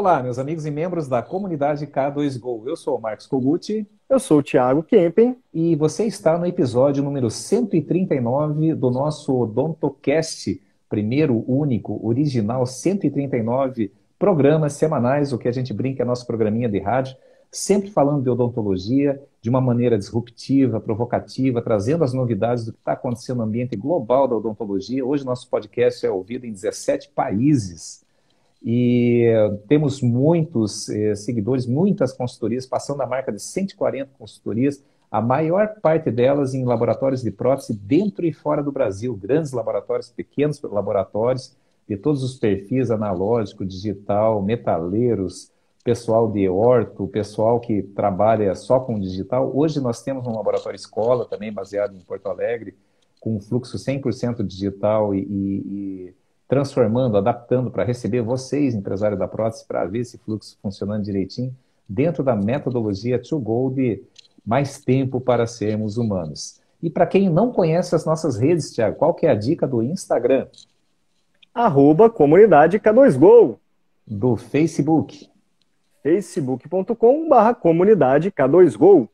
Olá, meus amigos e membros da comunidade K2Go. Eu sou o Marcos Koguchi. Eu sou o Thiago Kempen. E você está no episódio número 139 do nosso OdontoCast, primeiro, único, original, 139 programas semanais, o que a gente brinca é nosso programinha de rádio, sempre falando de odontologia de uma maneira disruptiva, provocativa, trazendo as novidades do que está acontecendo no ambiente global da odontologia. Hoje nosso podcast é ouvido em 17 países. E temos muitos eh, seguidores, muitas consultorias, passando a marca de 140 consultorias, a maior parte delas em laboratórios de prótese dentro e fora do Brasil, grandes laboratórios, pequenos laboratórios, de todos os perfis analógico, digital, metaleiros, pessoal de orto, pessoal que trabalha só com digital. Hoje nós temos um laboratório escola também baseado em Porto Alegre, com fluxo 100% digital e, e transformando, adaptando para receber vocês, empresário da prótese, para ver esse fluxo funcionando direitinho, dentro da metodologia To Go de mais tempo para sermos humanos. E para quem não conhece as nossas redes, Tiago, qual que é a dica do Instagram? Arroba comunidade K2Go. Do Facebook? facebook.com.br comunidade K2Go.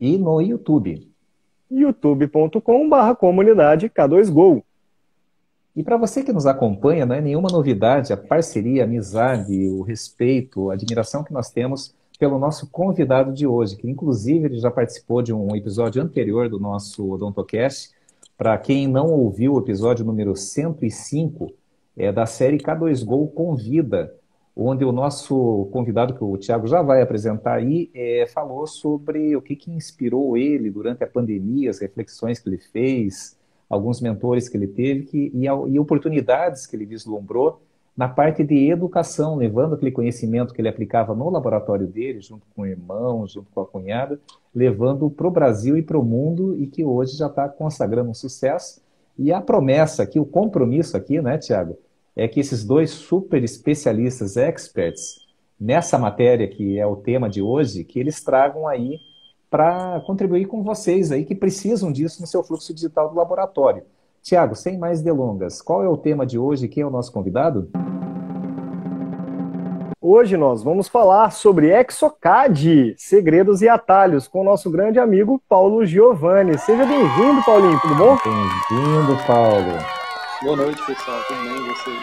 E no YouTube? youtube.com.br comunidade K2Go. E para você que nos acompanha, não é nenhuma novidade a parceria, a amizade, o respeito, a admiração que nós temos pelo nosso convidado de hoje, que inclusive ele já participou de um episódio anterior do nosso Odontocast. Para quem não ouviu o episódio número 105 é da série K2Go Convida, onde o nosso convidado, que o Tiago já vai apresentar aí, é, falou sobre o que, que inspirou ele durante a pandemia, as reflexões que ele fez, alguns mentores que ele teve que, e, e oportunidades que ele vislumbrou na parte de educação, levando aquele conhecimento que ele aplicava no laboratório dele, junto com o irmão, junto com a cunhada, levando para o Brasil e para o mundo e que hoje já está consagrando um sucesso. E a promessa aqui, o compromisso aqui, né, Tiago, é que esses dois super especialistas, experts, nessa matéria que é o tema de hoje, que eles tragam aí para contribuir com vocês aí que precisam disso no seu fluxo digital do laboratório. Tiago, sem mais delongas, qual é o tema de hoje? Quem é o nosso convidado? Hoje nós vamos falar sobre Exocad, segredos e atalhos, com o nosso grande amigo Paulo Giovanni. Seja bem-vindo, Paulinho, tudo bom? Bem-vindo, Paulo. Boa noite, pessoal. Tudo bem, vocês?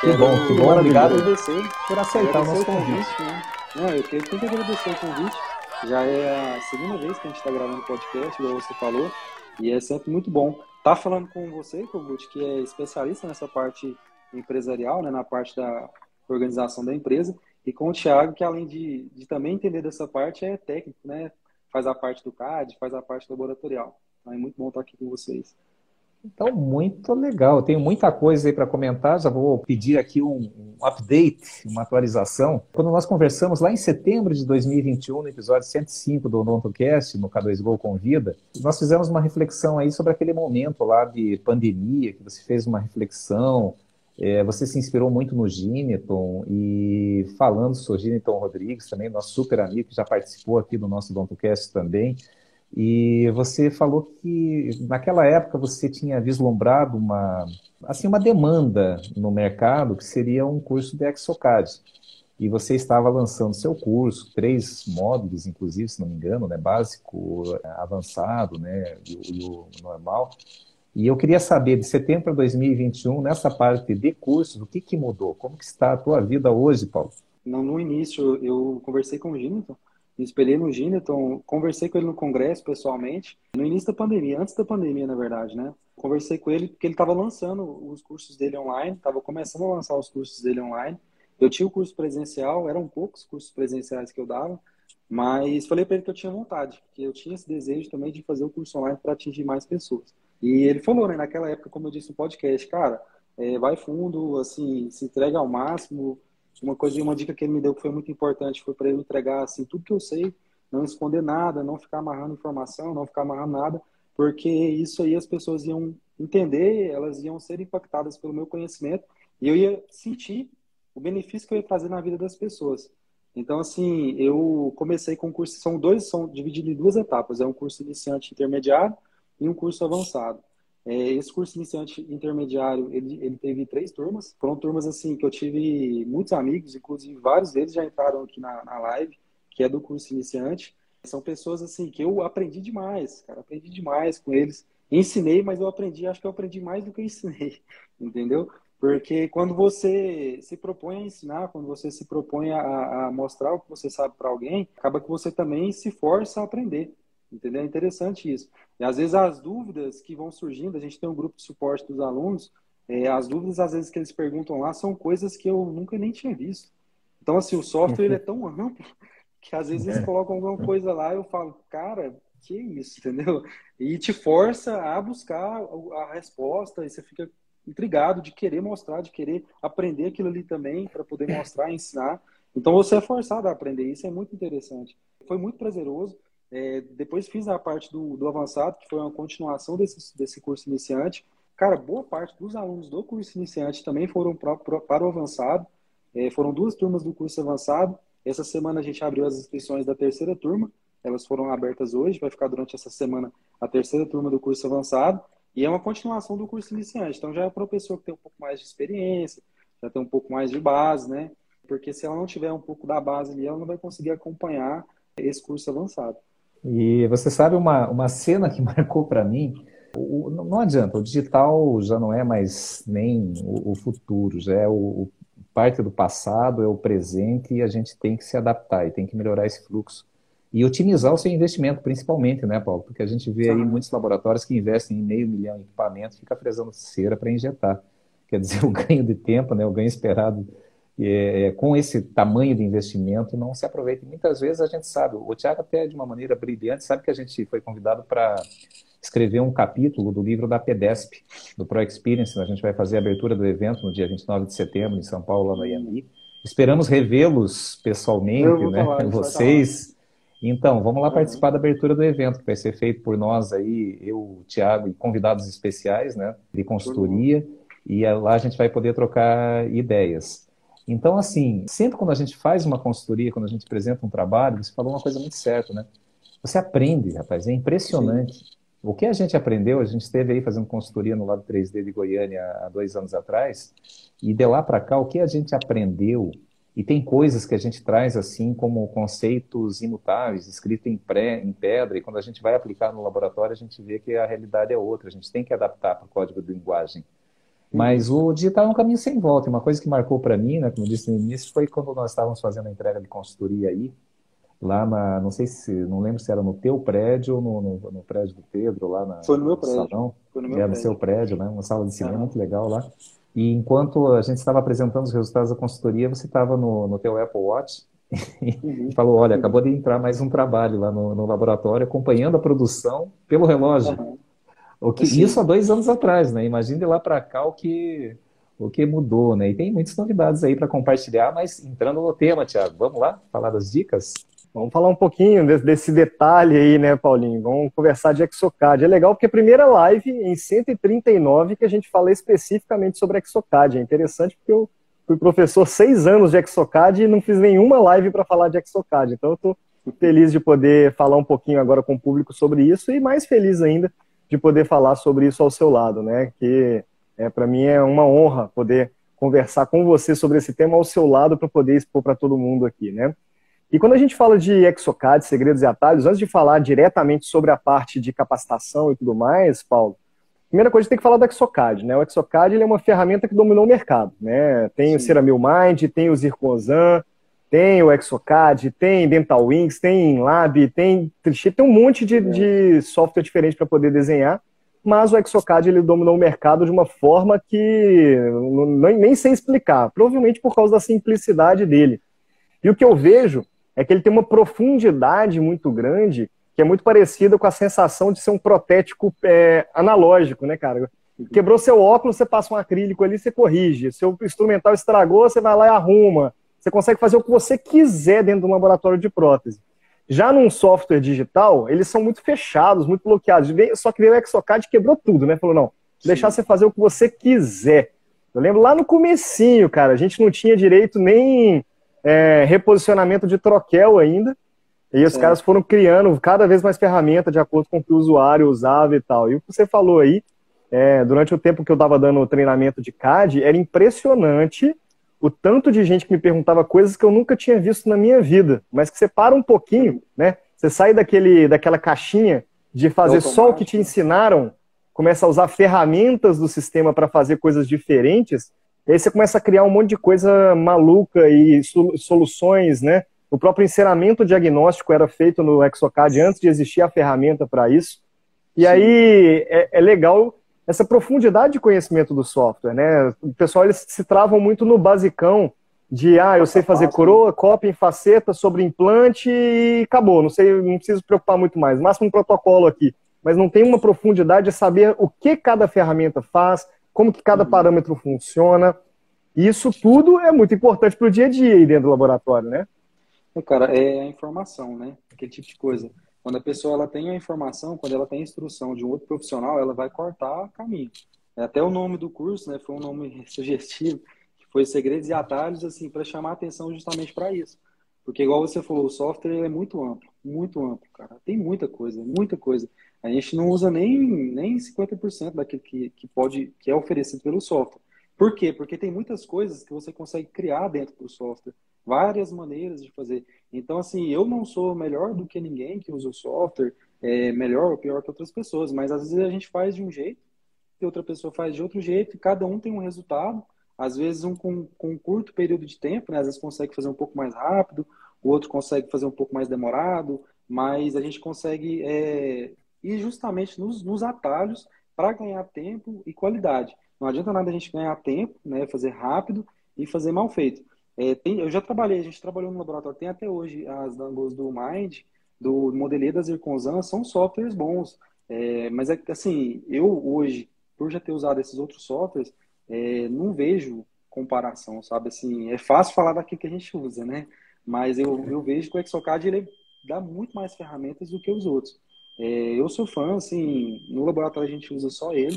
Que bom, que bom. Obrigado por aceitar agradecer o nosso convite. convite né? Não, eu tenho que agradecer o convite. Já é a segunda vez que a gente está gravando podcast, igual você falou, e é sempre muito bom. Tá falando com você, Kogut, que é especialista nessa parte empresarial, né, na parte da organização da empresa, e com o Thiago, que além de, de também entender dessa parte, é técnico, né? Faz a parte do CAD, faz a parte laboratorial. Então é muito bom estar aqui com vocês. Então, muito legal. Eu tenho muita coisa aí para comentar. Já vou pedir aqui um, um, update, uma atualização. Quando nós conversamos lá em setembro de 2021, no episódio 105 do OdontoCast, no K2Go Convida, nós fizemos uma reflexão aí sobre aquele momento lá de pandemia, que você fez uma reflexão. É, você se inspirou muito no Gineton e falando sobre o Gineton Rodrigues, também nosso super amigo que já participou aqui do nosso OdontoCast também. E você falou que naquela época você tinha vislumbrado uma, assim, uma demanda no mercado que seria um curso de Exocad. E você estava lançando seu curso, três módulos, inclusive, se não me engano, né? básico, avançado né? e, o normal. E eu queria saber, de setembro para 2021, nessa parte de cursos, o que, que mudou? Como que está a tua vida hoje, Paulo? No, no início, eu conversei com o Ginton, me espelhei no Gineton, conversei com ele no congresso pessoalmente, no início da pandemia, antes da pandemia, na verdade, né? Conversei com ele porque ele estava lançando os cursos dele online, estava começando a lançar os cursos dele online. Eu tinha o curso presencial, eram poucos cursos presenciais que eu dava, mas falei para ele que eu tinha vontade, que eu tinha esse desejo também de fazer o curso online para atingir mais pessoas. E ele falou, né, naquela época, como eu disse no podcast, cara, é, vai fundo, assim, se entrega ao máximo, uma coisa, uma dica que ele me deu que foi muito importante foi para eu entregar assim tudo que eu sei, não esconder nada, não ficar amarrando informação, não ficar amarrando nada, porque isso aí as pessoas iam entender, elas iam ser impactadas pelo meu conhecimento e eu ia sentir o benefício que eu ia trazer na vida das pessoas. Então, assim, eu comecei com um curso, são dois, são divididos em duas etapas, é um curso iniciante intermediário e um curso avançado. É, esse curso iniciante intermediário, ele, ele teve três turmas. Foram turmas assim que eu tive muitos amigos, inclusive vários deles já entraram aqui na, na live, que é do curso iniciante. São pessoas assim que eu aprendi demais, cara, aprendi demais com eles. Ensinei, mas eu aprendi, acho que eu aprendi mais do que ensinei, entendeu? Porque quando você se propõe a ensinar, quando você se propõe a, a mostrar o que você sabe para alguém, acaba que você também se força a aprender. Entendeu? É interessante isso. E às vezes as dúvidas que vão surgindo, a gente tem um grupo de suporte dos alunos, é, as dúvidas às vezes que eles perguntam lá são coisas que eu nunca nem tinha visto. Então, assim, o software ele é tão amplo que às vezes eles é. colocam alguma coisa lá e eu falo, cara, que isso, entendeu? E te força a buscar a resposta e você fica intrigado de querer mostrar, de querer aprender aquilo ali também para poder mostrar, ensinar. Então você é forçado a aprender, isso é muito interessante. Foi muito prazeroso. É, depois fiz a parte do, do avançado, que foi uma continuação desse, desse curso iniciante. Cara, boa parte dos alunos do curso iniciante também foram pra, pra, para o avançado. É, foram duas turmas do curso avançado. Essa semana a gente abriu as inscrições da terceira turma. Elas foram abertas hoje, vai ficar durante essa semana a terceira turma do curso avançado. E é uma continuação do curso iniciante. Então já é para a pessoa que tem um pouco mais de experiência, já tem um pouco mais de base, né? Porque se ela não tiver um pouco da base ali, ela não vai conseguir acompanhar esse curso avançado. E você sabe uma, uma cena que marcou para mim? O, não adianta, o digital já não é mais nem o, o futuro, já é o, o, parte do passado, é o presente e a gente tem que se adaptar e tem que melhorar esse fluxo e otimizar o seu investimento, principalmente, né, Paulo? Porque a gente vê aí muitos laboratórios que investem em meio milhão em equipamentos, fica fresando cera para injetar. Quer dizer, o ganho de tempo, né, o ganho esperado é, com esse tamanho de investimento não se aproveita. E muitas vezes a gente sabe, o Tiago até de uma maneira brilhante, sabe que a gente foi convidado para escrever um capítulo do livro da PEDESP, do Pro Experience. A gente vai fazer a abertura do evento no dia 29 de setembro, em São Paulo, lá no IMI. Esperamos revê-los pessoalmente, né? Falar, Vocês então, vamos lá participar da abertura do evento, que vai ser feito por nós aí, eu, o Thiago e convidados especiais, né, de consultoria, e lá a gente vai poder trocar ideias. Então, assim, sempre quando a gente faz uma consultoria, quando a gente apresenta um trabalho, você falou uma coisa muito certa, né? Você aprende, rapaz, é impressionante. Sim. O que a gente aprendeu, a gente esteve aí fazendo consultoria no Lado 3D de Goiânia há dois anos atrás, e de lá para cá, o que a gente aprendeu e tem coisas que a gente traz assim como conceitos imutáveis, escrito em, pré, em pedra, e quando a gente vai aplicar no laboratório, a gente vê que a realidade é outra, a gente tem que adaptar para o código de linguagem. Mas o digital é um caminho sem volta. Uma coisa que marcou para mim, né, como eu disse no início, foi quando nós estávamos fazendo a entrega de consultoria aí, lá na, não sei se, não lembro se era no teu prédio ou no, no, no prédio do Pedro, lá na, Foi no meu prédio. Salão. Foi no meu é, prédio. no seu prédio, né, uma sala de cinema muito legal lá. E enquanto a gente estava apresentando os resultados da consultoria, você estava no, no teu Apple Watch e falou, olha, acabou de entrar mais um trabalho lá no, no laboratório, acompanhando a produção pelo relógio. Uhum. O que, isso há dois anos atrás, né? Imagine de lá para cá o que, o que mudou, né? E tem muitas novidades aí para compartilhar, mas entrando no tema, Tiago, vamos lá falar das dicas? Vamos falar um pouquinho desse detalhe aí, né, Paulinho? Vamos conversar de Exocad. É legal porque é a primeira live em 139 que a gente fala especificamente sobre Exocad. É interessante porque eu fui professor seis anos de Exocad e não fiz nenhuma live para falar de Exocad. Então eu estou feliz de poder falar um pouquinho agora com o público sobre isso e mais feliz ainda de poder falar sobre isso ao seu lado, né? Que é, para mim é uma honra poder conversar com você sobre esse tema ao seu lado para poder expor para todo mundo aqui, né? E quando a gente fala de Exocad, segredos e atalhos, antes de falar diretamente sobre a parte de capacitação e tudo mais, Paulo, primeira coisa tem que falar do Exocad, né? O Exocad ele é uma ferramenta que dominou o mercado, né? Tem Sim. o Ceramil Mind, tem o Zirconzan, tem o Exocad, tem Dental Wings, tem Lab, tem Trichet, tem um monte de, é. de software diferente para poder desenhar, mas o Exocad ele dominou o mercado de uma forma que nem sei explicar, provavelmente por causa da simplicidade dele. E o que eu vejo é que ele tem uma profundidade muito grande, que é muito parecida com a sensação de ser um protético é, analógico, né, cara? Quebrou seu óculos, você passa um acrílico ali, você corrige. Seu instrumental estragou, você vai lá e arruma. Você consegue fazer o que você quiser dentro de um laboratório de prótese. Já num software digital, eles são muito fechados, muito bloqueados. Só que veio o Exocad e quebrou tudo, né? Falou, não, deixar você fazer o que você quiser. Eu lembro lá no comecinho, cara, a gente não tinha direito nem é, reposicionamento de troquel ainda. E os é. caras foram criando cada vez mais ferramenta de acordo com o que o usuário usava e tal. E o que você falou aí é, durante o tempo que eu estava dando treinamento de CAD, era impressionante o tanto de gente que me perguntava coisas que eu nunca tinha visto na minha vida, mas que você para um pouquinho, né? Você sai daquele, daquela caixinha de fazer só o que te ensinaram, começa a usar ferramentas do sistema para fazer coisas diferentes, e aí você começa a criar um monte de coisa maluca e soluções, né? O próprio encerramento diagnóstico era feito no Exocad antes de existir a ferramenta para isso. E Sim. aí é, é, legal essa profundidade de conhecimento do software, né? O pessoal eles se travam muito no basicão de ah, eu sei fazer coroa, cópia em faceta sobre implante e acabou. Não sei, não preciso preocupar muito mais. Máximo um protocolo aqui, mas não tem uma profundidade de saber o que cada ferramenta faz, como que cada uhum. parâmetro funciona. Isso tudo é muito importante para o dia a dia aí dentro do laboratório, né? É, cara, é a informação, né? Aquele tipo de coisa. Quando a pessoa ela tem a informação, quando ela tem a instrução de um outro profissional, ela vai cortar caminho. É, até o nome do curso, né, foi um nome sugestivo, que foi Segredos e Atalhos, assim, para chamar a atenção justamente para isso. Porque, igual você falou, o software é muito amplo, muito amplo, cara. Tem muita coisa, muita coisa. A gente não usa nem, nem 50% daquilo que, que, pode, que é oferecido pelo software. Por quê? Porque tem muitas coisas que você consegue criar dentro do software várias maneiras de fazer. Então, assim, eu não sou melhor do que ninguém que usa o software, é melhor ou pior que outras pessoas, mas às vezes a gente faz de um jeito, e outra pessoa faz de outro jeito, e cada um tem um resultado. Às vezes um com, com um curto período de tempo, né? às vezes consegue fazer um pouco mais rápido, o outro consegue fazer um pouco mais demorado, mas a gente consegue é, ir justamente nos, nos atalhos para ganhar tempo e qualidade. Não adianta nada a gente ganhar tempo, né, fazer rápido e fazer mal feito. É, tem, eu já trabalhei, a gente trabalhou no laboratório, tem até hoje as dangos do Mind, do Modelia da Zirconzan, são softwares bons. É, mas é que, assim, eu hoje, por já ter usado esses outros softwares, é, não vejo comparação, sabe? Assim, é fácil falar daquilo que a gente usa, né? Mas eu, eu vejo que o Exocad, ele dá muito mais ferramentas do que os outros. É, eu sou fã, assim, no laboratório a gente usa só ele.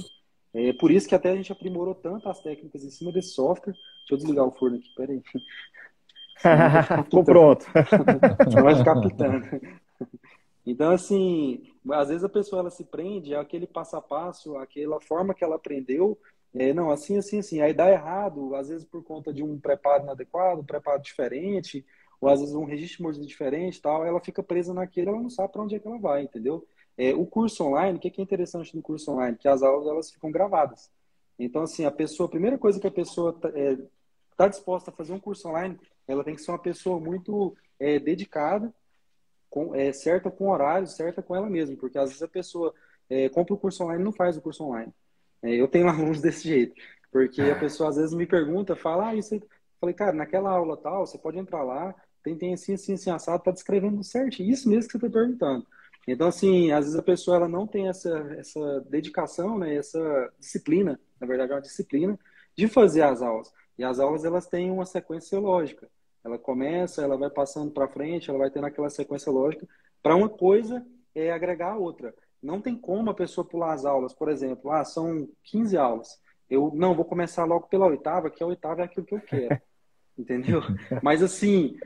É por isso que até a gente aprimorou tanto as técnicas em cima desse software. Deixa eu desligar o forno aqui, peraí. Ficou pronto. Não vai ficar pitando. Então, assim, às vezes a pessoa ela se prende àquele passo a passo, àquela forma que ela aprendeu. É, não, assim, assim, assim. Aí dá errado, às vezes por conta de um preparo inadequado, um preparo diferente, ou às vezes um registro mordido diferente tal. Ela fica presa naquilo, ela não sabe para onde é que ela vai, entendeu? É, o curso online, o que é interessante no curso online? Que as aulas elas ficam gravadas. Então, assim, a pessoa, a primeira coisa que a pessoa está é, tá disposta a fazer um curso online, ela tem que ser uma pessoa muito é, dedicada, com, é, certa com horário, certa com ela mesma, porque às vezes a pessoa é, compra o curso online e não faz o curso online. É, eu tenho alunos desse jeito, porque a pessoa às vezes me pergunta, fala, ah, isso aí. Falei, cara, naquela aula tal, você pode entrar lá, tem, tem assim, assim, assim, assado, tá descrevendo certo. Isso mesmo que você está perguntando. Então, assim, às vezes a pessoa ela não tem essa, essa dedicação, né, essa disciplina, na verdade é uma disciplina, de fazer as aulas. E as aulas elas têm uma sequência lógica. Ela começa, ela vai passando para frente, ela vai tendo aquela sequência lógica para uma coisa é agregar a outra. Não tem como a pessoa pular as aulas, por exemplo, ah, são 15 aulas. Eu não vou começar logo pela oitava, que a oitava é aquilo que eu quero. Entendeu? Mas assim,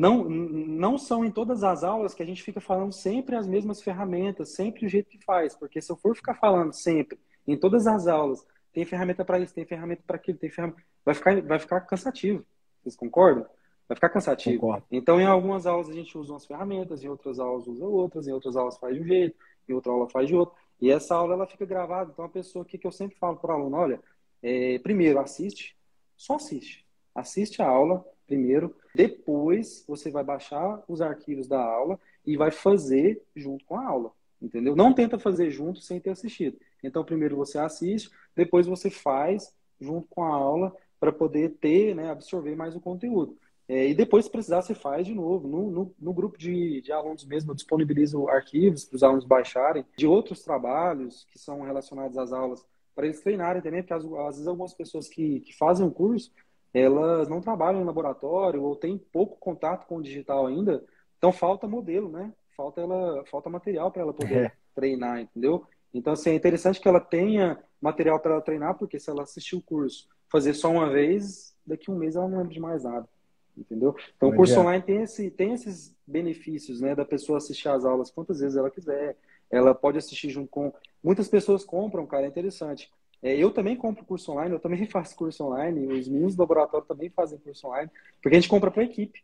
não, não são em todas as aulas que a gente fica falando sempre as mesmas ferramentas, sempre o jeito que faz, porque se eu for ficar falando sempre, em todas as aulas, tem ferramenta para isso, tem ferramenta para aquilo, tem ferramenta, vai ficar, vai ficar cansativo. Vocês concordam? Vai ficar cansativo. Concordo. Então, em algumas aulas a gente usa umas ferramentas, em outras aulas usa outras, em outras aulas faz de um jeito, em outra aula faz de outro. E essa aula ela fica gravada. Então, a pessoa aqui que eu sempre falo para o aluno, olha, é, primeiro assiste, só assiste. Assiste a aula, primeiro. Depois você vai baixar os arquivos da aula e vai fazer junto com a aula, entendeu? Não tenta fazer junto sem ter assistido. Então, primeiro você assiste, depois você faz junto com a aula para poder ter, né, absorver mais o conteúdo. É, e depois, se precisar, você faz de novo. No, no, no grupo de, de, alunos mesmo, eu disponibilizo arquivos para os alunos baixarem de outros trabalhos que são relacionados às aulas, para eles treinarem também, porque às, às vezes algumas pessoas que, que fazem o curso elas não trabalham em laboratório ou têm pouco contato com o digital ainda, então falta modelo, né? Falta ela, falta material para ela poder é. treinar, entendeu? Então assim, é interessante que ela tenha material para ela treinar, porque se ela assistir o curso, fazer só uma vez, daqui a um mês ela não lembra de mais nada. Entendeu? Então, o curso online tem, esse, tem esses benefícios, né, da pessoa assistir às aulas quantas vezes ela quiser, ela pode assistir junto com. Muitas pessoas compram, cara, é interessante. É, eu também compro curso online, eu também faço curso online, os meninos do laboratório também fazem curso online, porque a gente compra para a equipe,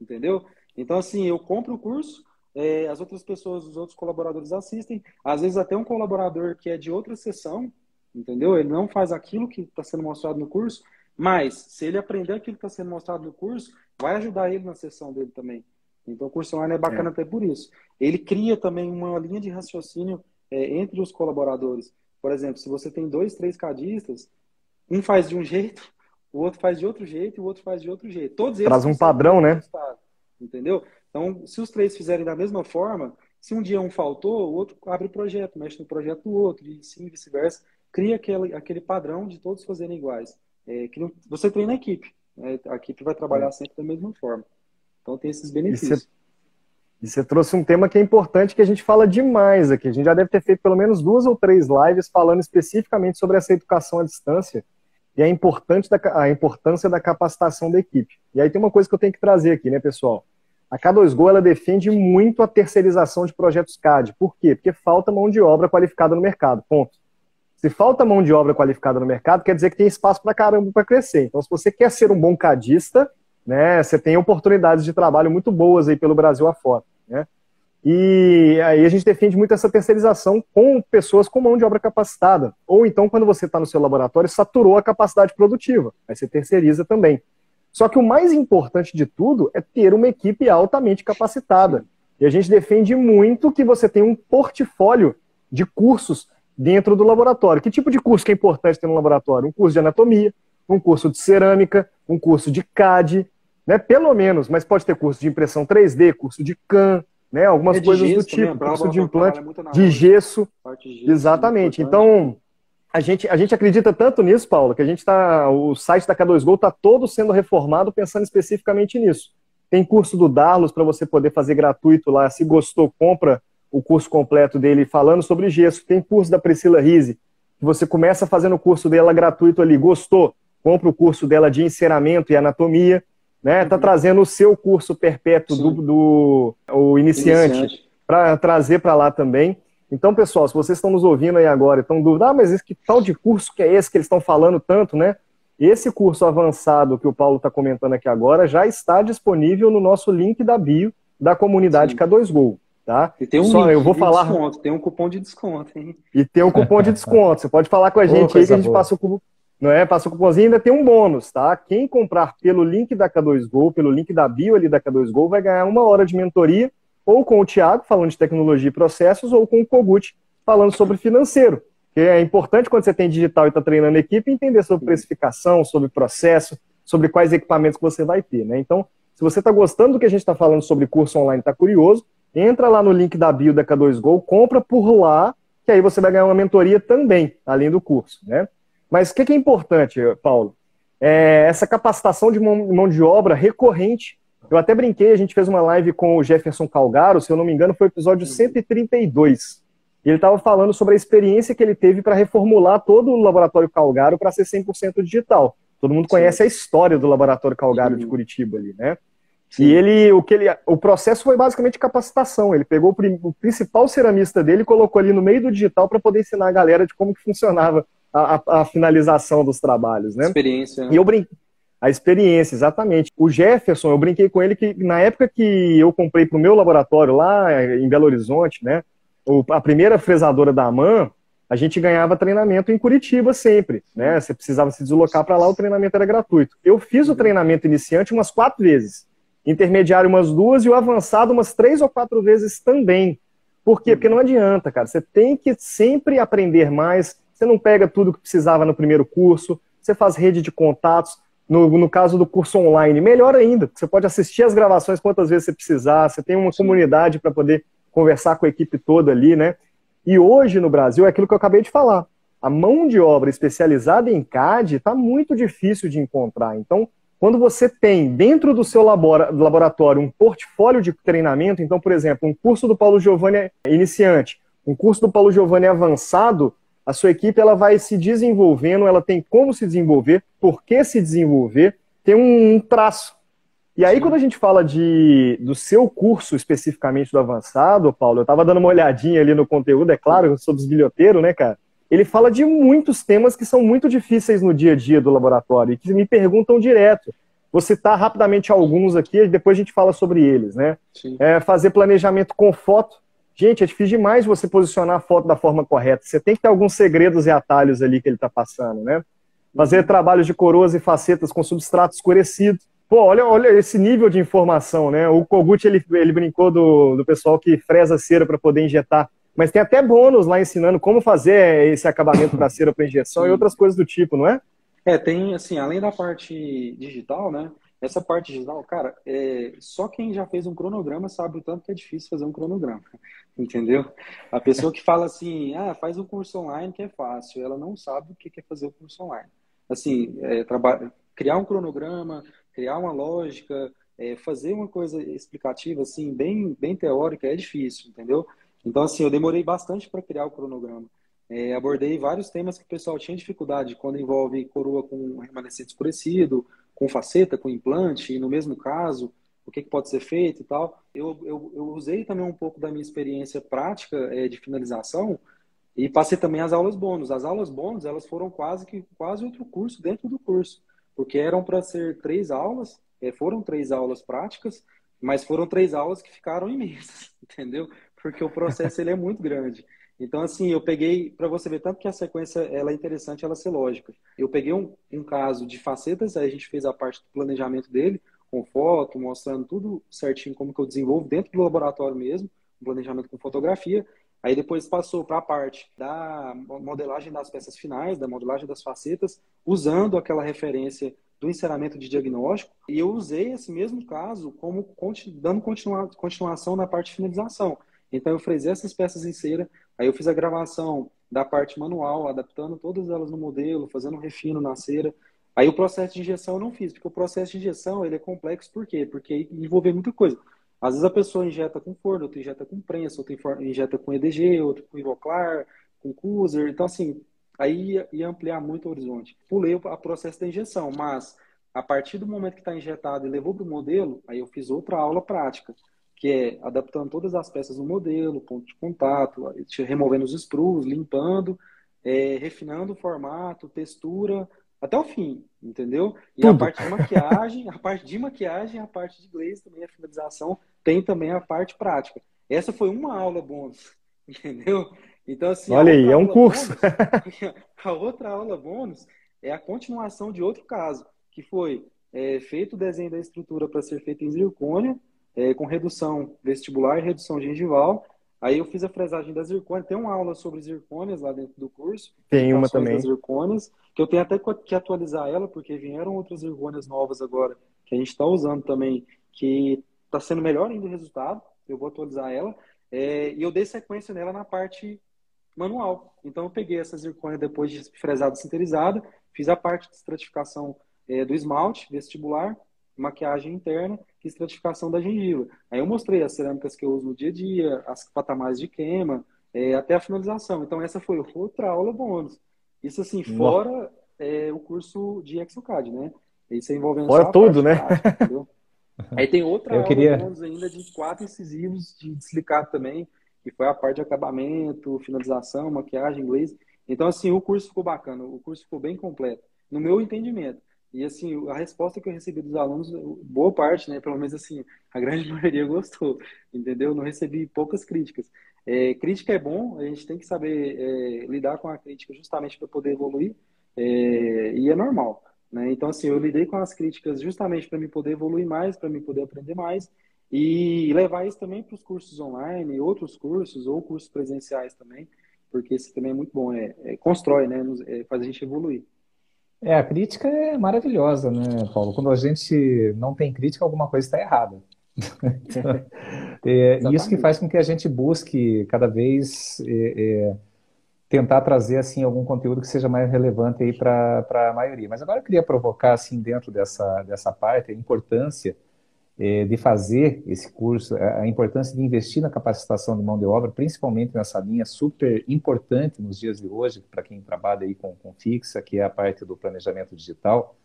entendeu? Então, assim, eu compro o curso, é, as outras pessoas, os outros colaboradores assistem, às vezes até um colaborador que é de outra sessão, entendeu? Ele não faz aquilo que está sendo mostrado no curso, mas se ele aprender aquilo que está sendo mostrado no curso, vai ajudar ele na sessão dele também. Então, o curso online é bacana é. até por isso. Ele cria também uma linha de raciocínio é, entre os colaboradores. Por exemplo, se você tem dois, três cadistas, um faz de um jeito, o outro faz de outro jeito e o outro faz de outro jeito. Todos eles Traz um padrão, né? Entendeu? Então, se os três fizerem da mesma forma, se um dia um faltou, o outro abre o projeto, mexe no projeto do outro, e sim vice-versa. Cria aquele, aquele padrão de todos fazerem iguais. É, você treina a equipe. Né? A equipe vai trabalhar sempre da mesma forma. Então, tem esses benefícios. E você trouxe um tema que é importante, que a gente fala demais aqui. A gente já deve ter feito pelo menos duas ou três lives falando especificamente sobre essa educação à distância e a, importante da, a importância da capacitação da equipe. E aí tem uma coisa que eu tenho que trazer aqui, né, pessoal? A K2Go ela defende muito a terceirização de projetos CAD. Por quê? Porque falta mão de obra qualificada no mercado. Ponto. Se falta mão de obra qualificada no mercado, quer dizer que tem espaço para caramba para crescer. Então, se você quer ser um bom cadista, né, você tem oportunidades de trabalho muito boas aí pelo Brasil afora. Né? E aí a gente defende muito essa terceirização com pessoas com mão de obra capacitada. Ou então, quando você está no seu laboratório, saturou a capacidade produtiva. Aí você terceiriza também. Só que o mais importante de tudo é ter uma equipe altamente capacitada. E a gente defende muito que você tenha um portfólio de cursos dentro do laboratório. Que tipo de curso que é importante ter no laboratório? Um curso de anatomia, um curso de cerâmica, um curso de CAD, né? Pelo menos, mas pode ter curso de impressão 3D, curso de CAM, né? Algumas é coisas do tipo, curso de implante, de gesso. de gesso. Exatamente. Então, a gente, a gente acredita tanto nisso, Paulo, que a gente está. O site da K2Go está todo sendo reformado pensando especificamente nisso. Tem curso do Darlos para você poder fazer gratuito lá. Se gostou, compra o curso completo dele falando sobre gesso. Tem curso da Priscila Rise, que você começa fazendo o curso dela gratuito ali. Gostou? Compra o curso dela de enceramento e anatomia. Né? Tá uhum. trazendo o seu curso perpétuo do, do o iniciante, iniciante. para trazer para lá também. Então, pessoal, se vocês estão nos ouvindo aí agora e estão dúvida, ah, mas esse, que tal de curso que é esse que eles estão falando tanto, né? Esse curso avançado que o Paulo está comentando aqui agora já está disponível no nosso link da bio da comunidade Sim. K2Go. Tá? E tem um Só, eu vou falar... desconto, tem um cupom de desconto, hein? E tem um cupom de desconto. Você pode falar com a gente aí que a gente passa o cupom. Não é? Passa o cupomzinho ainda tem um bônus, tá? Quem comprar pelo link da K2Go, pelo link da bio ali da K2Go, vai ganhar uma hora de mentoria ou com o Thiago, falando de tecnologia e processos, ou com o Kogut, falando sobre financeiro. Que é importante quando você tem digital e está treinando a equipe, entender sobre precificação, sobre processo, sobre quais equipamentos que você vai ter. Né? Então, se você está gostando do que a gente está falando sobre curso online, está curioso, entra lá no link da bio da K2Go, compra por lá, que aí você vai ganhar uma mentoria também, além do curso. Né? Mas o que, que é importante, Paulo? É essa capacitação de mão de obra recorrente eu até brinquei, a gente fez uma live com o Jefferson Calgaro, se eu não me engano, foi o episódio 132. E ele estava falando sobre a experiência que ele teve para reformular todo o laboratório Calgaro para ser 100% digital. Todo mundo conhece Sim. a história do laboratório Calgaro Sim. de Curitiba ali, né? Sim. E ele, o que ele, o processo foi basicamente capacitação. Ele pegou o, o principal ceramista dele e colocou ali no meio do digital para poder ensinar a galera de como que funcionava a, a, finalização dos trabalhos, né? Experiência. Né? E eu brinquei a experiência, exatamente. O Jefferson, eu brinquei com ele que na época que eu comprei para o meu laboratório lá em Belo Horizonte, né, a primeira fresadora da AMAN, a gente ganhava treinamento em Curitiba sempre, né? Você precisava se deslocar para lá, o treinamento era gratuito. Eu fiz o treinamento iniciante umas quatro vezes, intermediário umas duas e o avançado umas três ou quatro vezes também. Por quê? Porque não adianta, cara. Você tem que sempre aprender mais. Você não pega tudo que precisava no primeiro curso, você faz rede de contatos. No, no caso do curso online, melhor ainda, você pode assistir as gravações quantas vezes você precisar, você tem uma Sim. comunidade para poder conversar com a equipe toda ali, né? E hoje no Brasil é aquilo que eu acabei de falar. A mão de obra especializada em CAD está muito difícil de encontrar. Então, quando você tem dentro do seu laboratório um portfólio de treinamento, então, por exemplo, um curso do Paulo Giovanni iniciante, um curso do Paulo Giovanni avançado, a sua equipe ela vai se desenvolvendo, ela tem como se desenvolver, por que se desenvolver, tem um traço. E aí, quando a gente fala de, do seu curso especificamente do avançado, Paulo, eu estava dando uma olhadinha ali no conteúdo, é claro, eu sou bisbilhoteiro, né, cara? Ele fala de muitos temas que são muito difíceis no dia a dia do laboratório e que me perguntam direto. Vou citar rapidamente alguns aqui, depois a gente fala sobre eles, né? É, fazer planejamento com foto. Gente, é difícil demais você posicionar a foto da forma correta. Você tem que ter alguns segredos e atalhos ali que ele está passando, né? Fazer trabalhos de coroas e facetas com substrato escurecido. Pô, olha, olha esse nível de informação, né? O Kogut, ele, ele brincou do, do pessoal que fresa cera para poder injetar. Mas tem até bônus lá ensinando como fazer esse acabamento da cera para injeção Sim. e outras coisas do tipo, não é? É, tem, assim, além da parte digital, né? Essa parte digital, cara, é, só quem já fez um cronograma sabe o tanto que é difícil fazer um cronograma, entendeu? A pessoa que fala assim, ah, faz um curso online que é fácil, ela não sabe o que é fazer o curso online. Assim, é, criar um cronograma, criar uma lógica, é, fazer uma coisa explicativa, assim, bem, bem teórica, é difícil, entendeu? Então, assim, eu demorei bastante para criar o cronograma. É, abordei vários temas que o pessoal tinha dificuldade quando envolve coroa com remanescente escurecido, com faceta, com implante, e no mesmo caso, o que, que pode ser feito e tal. Eu, eu, eu, usei também um pouco da minha experiência prática é, de finalização e passei também as aulas bônus. As aulas bônus, elas foram quase que quase outro curso dentro do curso, porque eram para ser três aulas, é, foram três aulas práticas, mas foram três aulas que ficaram imensas, entendeu? Porque o processo ele é muito grande. Então, assim, eu peguei, para você ver, tanto que a sequência ela é interessante ela ser lógica. Eu peguei um, um caso de facetas, aí a gente fez a parte do planejamento dele, com foto, mostrando tudo certinho como que eu desenvolvo dentro do laboratório mesmo, um planejamento com fotografia. Aí depois passou para a parte da modelagem das peças finais, da modelagem das facetas, usando aquela referência do encerramento de diagnóstico. E eu usei esse mesmo caso como dando continua, continuação na parte de finalização. Então eu fresei essas peças em cera, aí eu fiz a gravação da parte manual, adaptando todas elas no modelo, fazendo um refino na cera. Aí o processo de injeção eu não fiz, porque o processo de injeção ele é complexo, por quê? Porque envolve muita coisa. Às vezes a pessoa injeta com forno, outra injeta com prensa, outra injeta com EDG, outra com Ivoclar, com Cuser. Então, assim, aí ia ampliar muito o horizonte. Pulei o processo da injeção, mas a partir do momento que está injetado e levou para o modelo, aí eu fiz outra aula prática que é adaptando todas as peças no modelo, ponto de contato, removendo os screws, limpando, é, refinando o formato, textura, até o fim, entendeu? E Tudo. a parte de maquiagem, a parte de maquiagem, a parte de glaze também, a finalização, tem também a parte prática. Essa foi uma aula bônus, entendeu? Então, assim. Olha aí, é um curso. Bônus, a outra aula bônus é a continuação de outro caso, que foi é, feito o desenho da estrutura para ser feito em zircônia, é, com redução vestibular e redução gengival. Aí eu fiz a fresagem das zircônias. Tem uma aula sobre zircônias lá dentro do curso. Tem uma também. Das zircônias, que eu tenho até que atualizar ela, porque vieram outras zircônias novas agora, que a gente está usando também, que está sendo melhor ainda o resultado. Eu vou atualizar ela. É, e eu dei sequência nela na parte manual. Então eu peguei essa zircônia depois de fresada sinterizada, fiz a parte de estratificação é, do esmalte vestibular, maquiagem interna e estratificação da gengiva. Aí eu mostrei as cerâmicas que eu uso no dia a dia, as patamares de queima, é, até a finalização. Então essa foi outra aula bônus. Isso assim, fora é, o curso de Exocad, né? Isso envolvendo Fora tudo, né? Prática, Aí tem outra eu aula queria... bônus ainda de quatro incisivos de deslicar também, que foi a parte de acabamento, finalização, maquiagem, inglês. Então, assim, o curso ficou bacana, o curso ficou bem completo, no meu entendimento. E assim, a resposta que eu recebi dos alunos, boa parte, né, pelo menos assim, a grande maioria gostou, entendeu? Não recebi poucas críticas. É, crítica é bom, a gente tem que saber é, lidar com a crítica justamente para poder evoluir, é, e é normal. Né? Então, assim, eu lidei com as críticas justamente para me poder evoluir mais, para me poder aprender mais, e levar isso também para os cursos online, outros cursos, ou cursos presenciais também, porque isso também é muito bom, é, é constrói, né, é, faz a gente evoluir. É, a crítica é maravilhosa, né, Paulo? Quando a gente não tem crítica, alguma coisa está errada. é, isso que faz com que a gente busque cada vez é, é, tentar trazer assim algum conteúdo que seja mais relevante aí para a maioria. Mas agora eu queria provocar assim dentro dessa dessa parte a importância de fazer esse curso, a importância de investir na capacitação de mão de obra, principalmente nessa linha super importante nos dias de hoje, para quem trabalha aí com, com fixa, que é a parte do planejamento digital,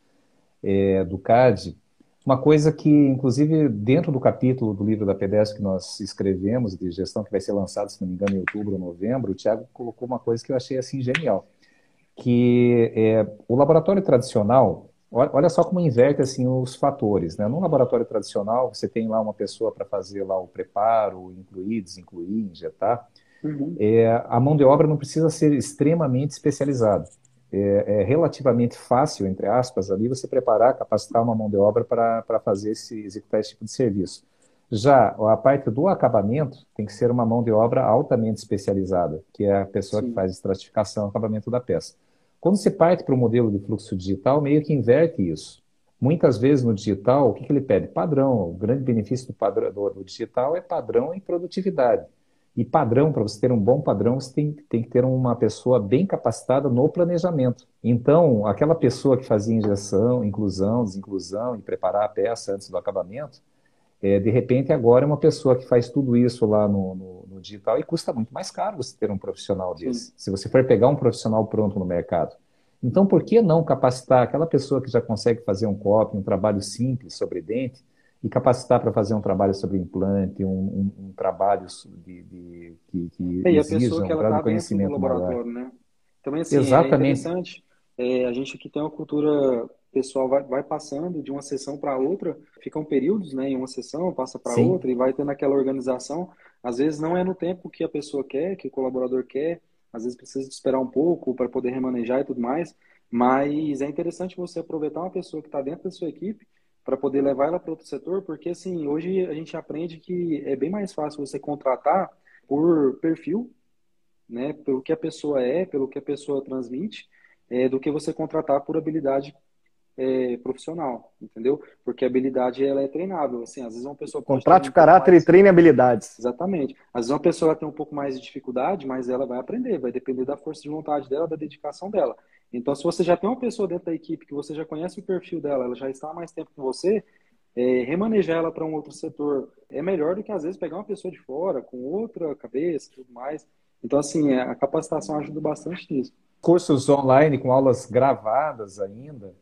é, do CAD, Uma coisa que, inclusive, dentro do capítulo do livro da PDS que nós escrevemos, de gestão, que vai ser lançado, se não me engano, em outubro ou novembro, o Tiago colocou uma coisa que eu achei assim genial, que é, o laboratório tradicional, olha só como inverte assim os fatores. Né? No laboratório tradicional, você tem lá uma pessoa para fazer lá o preparo, incluir, desincluir, injetar. Uhum. É, a mão de obra não precisa ser extremamente especializada é, é, relativamente fácil, entre aspas, ali você preparar, capacitar uma mão de obra para fazer esse, executar esse tipo de serviço. Já a parte do acabamento tem que ser uma mão de obra altamente especializada, que é a pessoa Sim. que faz estratificação, acabamento da peça. Quando você parte para o modelo de fluxo digital, meio que inverte isso. Muitas vezes no digital, o que, que ele pede? Padrão. O grande benefício do, padrão, do digital é padrão e produtividade. E padrão, para você ter um bom padrão, você tem, tem que ter uma pessoa bem capacitada no planejamento. Então, aquela pessoa que fazia injeção, inclusão, desinclusão e preparar a peça antes do acabamento, é, de repente agora é uma pessoa que faz tudo isso lá no, no, no digital e custa muito mais caro você ter um profissional desse. Sim. Se você for pegar um profissional pronto no mercado. Então, por que não capacitar aquela pessoa que já consegue fazer um copy, um trabalho simples sobre dente, e capacitar para fazer um trabalho sobre implante, um, um, um trabalho de, de, que, que é, exija um grau de conhecimento maior. né? Também assim, é Exatamente. é interessante. É, a gente aqui tem uma cultura pessoal vai, vai passando de uma sessão para outra, ficam períodos, né, em uma sessão, passa para outra e vai tendo aquela organização. Às vezes não é no tempo que a pessoa quer, que o colaborador quer, às vezes precisa esperar um pouco para poder remanejar e tudo mais, mas é interessante você aproveitar uma pessoa que está dentro da sua equipe para poder levar ela para outro setor, porque assim, hoje a gente aprende que é bem mais fácil você contratar por perfil, né, pelo que a pessoa é, pelo que a pessoa transmite, é, do que você contratar por habilidade é, profissional, entendeu? Porque a habilidade ela é treinável, assim, às vezes uma pessoa contrate um o caráter mais... e treine habilidades. Exatamente. Às vezes uma pessoa tem um pouco mais de dificuldade, mas ela vai aprender, vai depender da força de vontade dela, da dedicação dela. Então, se você já tem uma pessoa dentro da equipe que você já conhece o perfil dela, ela já está há mais tempo com você, é, remanejar ela para um outro setor é melhor do que às vezes pegar uma pessoa de fora com outra cabeça, tudo mais. Então, assim, é, a capacitação ajuda bastante nisso. Cursos online com aulas gravadas ainda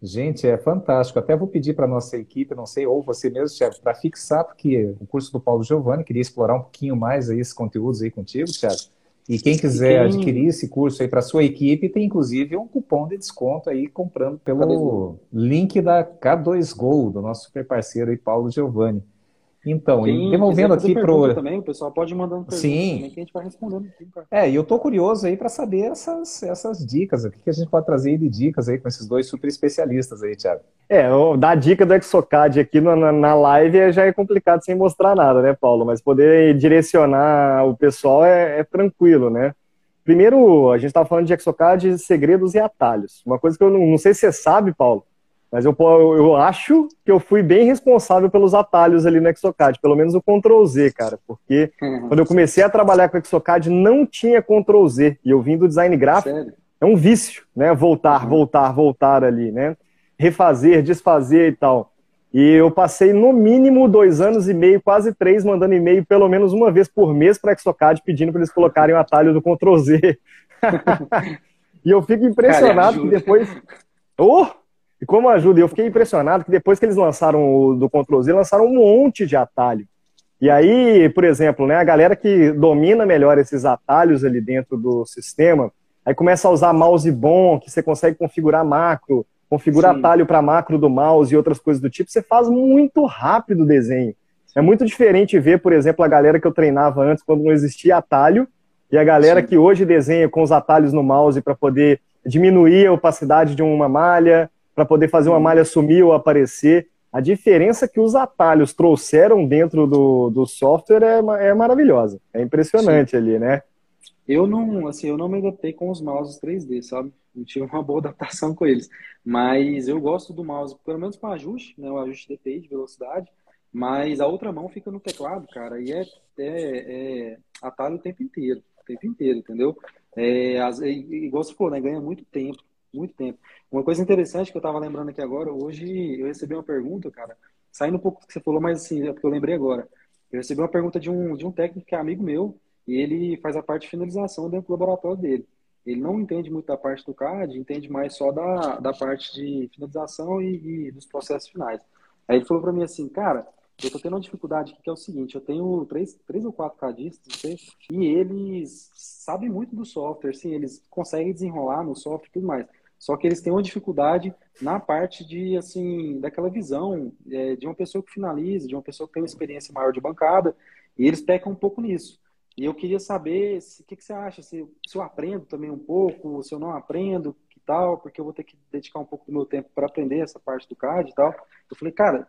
Gente, é fantástico. Até vou pedir para a nossa equipe, não sei, ou você mesmo, Thiago, para fixar, porque o curso do Paulo Giovanni queria explorar um pouquinho mais aí esses conteúdos aí contigo, Thiago. E quem quiser quem... adquirir esse curso aí para sua equipe, tem inclusive um cupom de desconto aí comprando pelo link da K2Go, do nosso super parceiro aí, Paulo Giovanni. Então, Sim, devolvendo aqui para o. também, o pessoal pode ir mandando perguntas Sim. também, que a gente vai respondendo. Aqui, é, e eu tô curioso aí para saber essas, essas dicas, o que, que a gente pode trazer de dicas aí com esses dois super especialistas aí, Thiago. É, dar dica do Exocad aqui na, na live já é complicado sem mostrar nada, né, Paulo? Mas poder direcionar o pessoal é, é tranquilo, né? Primeiro, a gente estava falando de Exocad, segredos e atalhos. Uma coisa que eu não, não sei se você sabe, Paulo, mas eu, eu acho que eu fui bem responsável pelos atalhos ali no Exocad, pelo menos o Ctrl Z, cara, porque uhum. quando eu comecei a trabalhar com o Exocad não tinha Ctrl Z, e eu vim do design gráfico, Sério? é um vício, né? Voltar, uhum. voltar, voltar ali, né? Refazer, desfazer e tal. E eu passei no mínimo dois anos e meio, quase três, mandando e-mail pelo menos uma vez por mês para a Exocad pedindo para eles colocarem o atalho do Ctrl Z. e eu fico impressionado cara, que depois. Oh! E como ajuda, eu fiquei impressionado que depois que eles lançaram o do Ctrl Z, lançaram um monte de atalho. E aí, por exemplo, né, a galera que domina melhor esses atalhos ali dentro do sistema, aí começa a usar mouse bom, que você consegue configurar macro, configura Sim. atalho para macro do mouse e outras coisas do tipo, você faz muito rápido o desenho. É muito diferente ver, por exemplo, a galera que eu treinava antes, quando não existia atalho, e a galera Sim. que hoje desenha com os atalhos no mouse para poder diminuir a opacidade de uma malha, para poder fazer uma malha sumir ou aparecer. A diferença que os atalhos trouxeram dentro do, do software é, é maravilhosa. É impressionante Sim. ali, né? Eu não, assim, eu não me adaptei com os mouses 3D, sabe? Não tive uma boa adaptação com eles. Mas eu gosto do mouse, pelo menos para ajuste, né? O ajuste DPI de velocidade. Mas a outra mão fica no teclado, cara, e é, é, é atalho o tempo inteiro, o tempo inteiro, entendeu? É, igual você falou, né? Ganha muito tempo muito tempo. Uma coisa interessante que eu estava lembrando aqui agora, hoje eu recebi uma pergunta, cara, saindo um pouco do que você falou, mas assim, é porque eu lembrei agora. Eu recebi uma pergunta de um, de um técnico que é amigo meu, e ele faz a parte de finalização dentro do laboratório dele. Ele não entende muito da parte do CAD, entende mais só da, da parte de finalização e, e dos processos finais. Aí ele falou para mim assim, cara, eu tô tendo uma dificuldade que é o seguinte, eu tenho três, três ou quatro cadistas, e eles sabem muito do software, sim, eles conseguem desenrolar no software e tudo mais. Só que eles têm uma dificuldade na parte de, assim, daquela visão é, de uma pessoa que finaliza, de uma pessoa que tem uma experiência maior de bancada, e eles pecam um pouco nisso. E eu queria saber o que, que, você acha, se, se eu aprendo também um pouco, se eu não aprendo, que tal, porque eu vou ter que dedicar um pouco do meu tempo para aprender essa parte do CAD e tal. Eu falei, cara,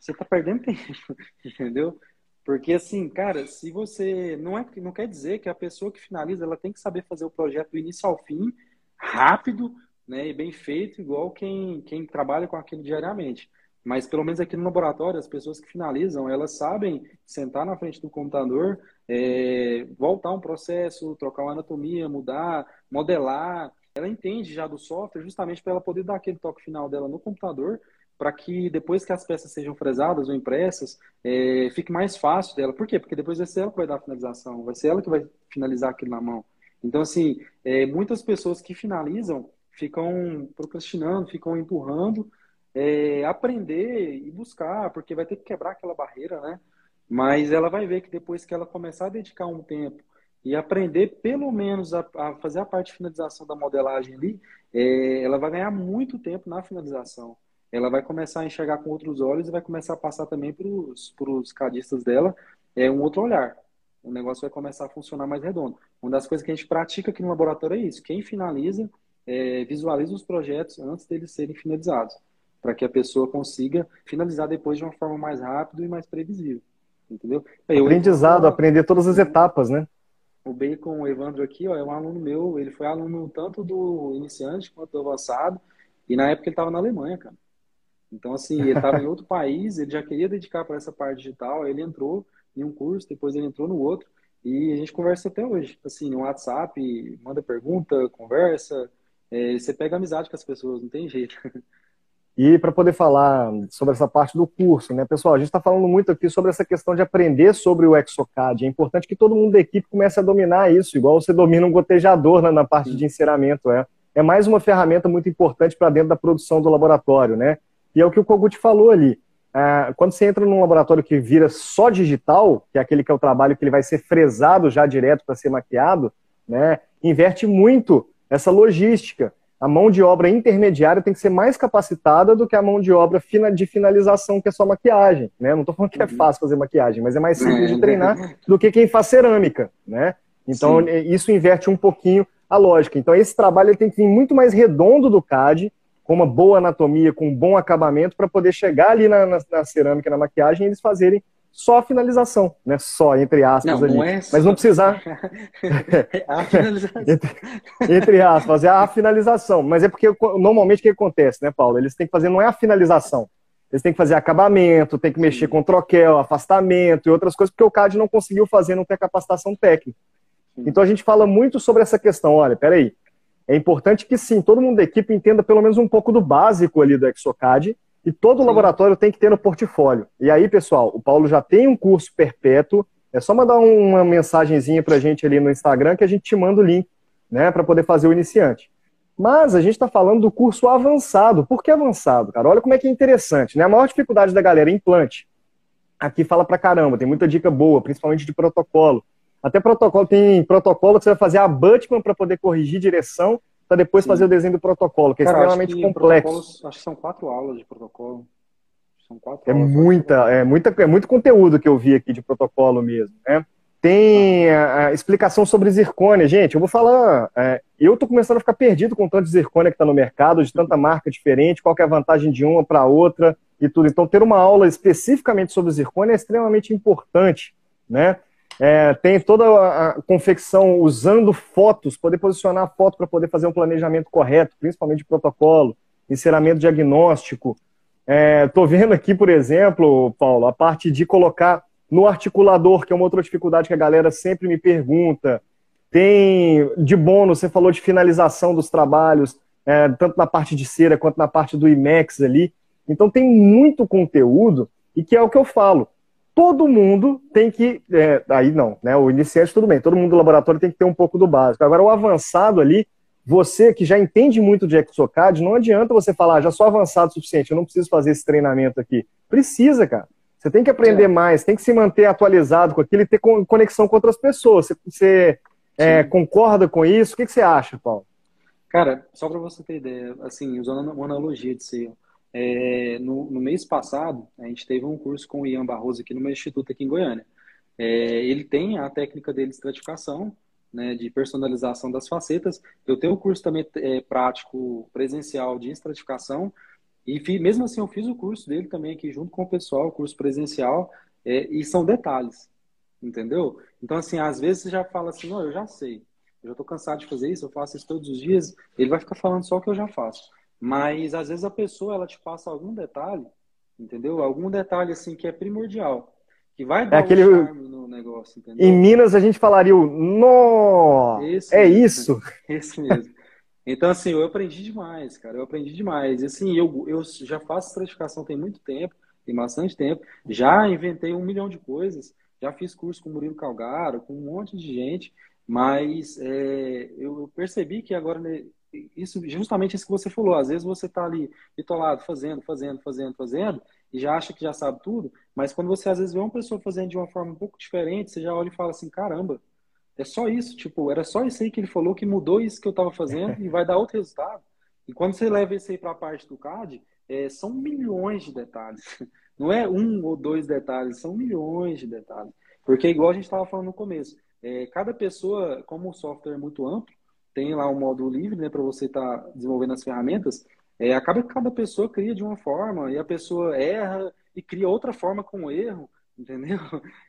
você está perdendo tempo, entendeu? Porque assim, cara, se você não é, não quer dizer que a pessoa que finaliza, ela tem que saber fazer o projeto do início ao fim, rápido, né, e bem feito, igual quem, quem trabalha com aquilo diariamente. Mas pelo menos aqui no laboratório, as pessoas que finalizam, elas sabem sentar na frente do computador, é, voltar um processo, trocar uma anatomia, mudar, modelar. Ela entende já do software justamente para ela poder dar aquele toque final dela no computador, para que depois que as peças sejam fresadas ou impressas, é, fique mais fácil dela. Por quê? Porque depois vai ser ela que vai dar a finalização, vai ser ela que vai finalizar aquilo na mão. Então, assim, é, muitas pessoas que finalizam, ficam procrastinando, ficam empurrando, é, aprender e buscar, porque vai ter que quebrar aquela barreira, né? Mas ela vai ver que depois que ela começar a dedicar um tempo e aprender pelo menos a, a fazer a parte de finalização da modelagem ali, é, ela vai ganhar muito tempo na finalização. Ela vai começar a enxergar com outros olhos e vai começar a passar também para os cadistas dela é um outro olhar. O negócio vai começar a funcionar mais redondo. Uma das coisas que a gente pratica aqui no laboratório é isso. Quem finaliza é, visualiza os projetos antes deles serem finalizados, para que a pessoa consiga finalizar depois de uma forma mais rápida e mais previsível. Entendeu? Aí, Aprendizado, eu, aprender todas as etapas, né? O Bacon, o Evandro aqui, ó, é um aluno meu, ele foi aluno tanto do iniciante quanto do avançado, e na época ele estava na Alemanha, cara. Então, assim, ele estava em outro país, ele já queria dedicar para essa parte digital, ele entrou em um curso, depois ele entrou no outro, e a gente conversa até hoje. Assim, no WhatsApp, manda pergunta, conversa, é, você pega amizade com as pessoas, não tem jeito. E para poder falar sobre essa parte do curso, né, pessoal, a gente está falando muito aqui sobre essa questão de aprender sobre o Exocad. É importante que todo mundo da equipe comece a dominar isso, igual você domina um gotejador na, na parte de enceramento. É. é mais uma ferramenta muito importante para dentro da produção do laboratório, né? E é o que o Kogut falou ali. É, quando você entra num laboratório que vira só digital, que é aquele que é o trabalho que ele vai ser fresado já direto para ser maquiado, né, inverte muito essa logística. A mão de obra intermediária tem que ser mais capacitada do que a mão de obra de finalização, que é só maquiagem. Né? Não estou falando que é uhum. fácil fazer maquiagem, mas é mais simples de uhum. treinar do que quem faz cerâmica. Né? Então, Sim. isso inverte um pouquinho a lógica. Então, esse trabalho tem que vir muito mais redondo do CAD, com uma boa anatomia, com um bom acabamento, para poder chegar ali na, na, na cerâmica, na maquiagem, e eles fazerem só a finalização, né? Só, entre aspas, não, ali. Não é Mas não precisar. a finalização. entre, entre, aspas, é a finalização. Mas é porque normalmente o que acontece, né, Paulo? Eles têm que fazer, não é a finalização. Eles têm que fazer acabamento, tem que mexer com troquel, afastamento e outras coisas, porque o CAD não conseguiu fazer, não tem capacitação técnica. Então a gente fala muito sobre essa questão. Olha, peraí. É importante que sim, todo mundo da equipe entenda pelo menos um pouco do básico ali do Exocad e todo Sim. laboratório tem que ter no portfólio. E aí, pessoal, o Paulo já tem um curso perpétuo. É só mandar uma mensagenzinha para a gente ali no Instagram que a gente te manda o link, né, para poder fazer o iniciante. Mas a gente está falando do curso avançado. Por que avançado, cara? Olha como é que é interessante, né? A maior dificuldade da galera é implante. Aqui fala pra caramba, tem muita dica boa, principalmente de protocolo. Até protocolo, tem protocolo que você vai fazer a Butman para poder corrigir direção para depois Sim. fazer o desenho do protocolo, que é Cara, extremamente que complexo. Acho que são quatro aulas de protocolo. São quatro é aulas muita, é muita, é muito conteúdo que eu vi aqui de protocolo mesmo, né? Tem a, a explicação sobre zircônia. Gente, eu vou falar. É, eu estou começando a ficar perdido com tanto de zircônia que está no mercado, de tanta marca diferente, qual é a vantagem de uma para outra e tudo. Então, ter uma aula especificamente sobre zircônia é extremamente importante, né? É, tem toda a confecção usando fotos, poder posicionar a foto para poder fazer um planejamento correto, principalmente protocolo, enceramento diagnóstico. Estou é, vendo aqui, por exemplo, Paulo, a parte de colocar no articulador, que é uma outra dificuldade que a galera sempre me pergunta. Tem de bônus, você falou de finalização dos trabalhos, é, tanto na parte de cera quanto na parte do IMEX ali. Então tem muito conteúdo e que é o que eu falo todo mundo tem que. É, aí não, né? O iniciante, tudo bem, todo mundo do laboratório tem que ter um pouco do básico. Agora, o avançado ali você que já entende muito de Exocad, não adianta você falar, ah, já sou avançado o suficiente, eu não preciso fazer esse treinamento aqui. Precisa, cara. Você tem que aprender é. mais, tem que se manter atualizado com aquilo e ter conexão com outras pessoas. Você, você é, concorda com isso? O que, que você acha, Paulo? Cara, só para você ter ideia, assim, usando uma analogia de ser, é, no, no, mês passado, a gente teve um curso com o Ian Barroso aqui no meu instituto aqui em Goiânia. É, ele tem a técnica dele de estratificação, né, de personalização das facetas. Eu tenho um curso também é, prático presencial de estratificação e fi, mesmo assim eu fiz o curso dele também aqui junto com o pessoal, o curso presencial, é, e são detalhes, entendeu? Então assim, às vezes você já fala assim, não, eu já sei, eu já estou cansado de fazer isso, eu faço isso todos os dias, ele vai ficar falando só o que eu já faço. Mas às vezes a pessoa ela te passa algum detalhe, entendeu? Algum detalhe assim que é primordial. Que vai dar é aquele... um no negócio, entendeu? Em Minas a gente falaria o nó! é mesmo, isso? Esse mesmo. Então, assim, eu aprendi demais, cara. Eu aprendi demais. E, assim, eu, eu já faço certificação tem muito tempo, tem bastante tempo. Já inventei um milhão de coisas. Já fiz curso com o Murilo Calgaro, com um monte de gente. Mas é, eu percebi que agora, né, isso justamente isso que você falou. Às vezes você está ali bitolado, fazendo, fazendo, fazendo, fazendo, e já acha que já sabe tudo, mas quando você às vezes vê uma pessoa fazendo de uma forma um pouco diferente, você já olha e fala assim, caramba, é só isso, tipo, era só isso aí que ele falou que mudou isso que eu estava fazendo e vai dar outro resultado. E quando você leva isso aí para a parte do CAD, é, são milhões de detalhes. Não é um ou dois detalhes, são milhões de detalhes. Porque igual a gente estava falando no começo, é, cada pessoa, como o software é muito amplo, tem lá um módulo livre né, para você estar tá desenvolvendo as ferramentas, é, acaba que cada pessoa cria de uma forma e a pessoa erra e cria outra forma com o erro, entendeu?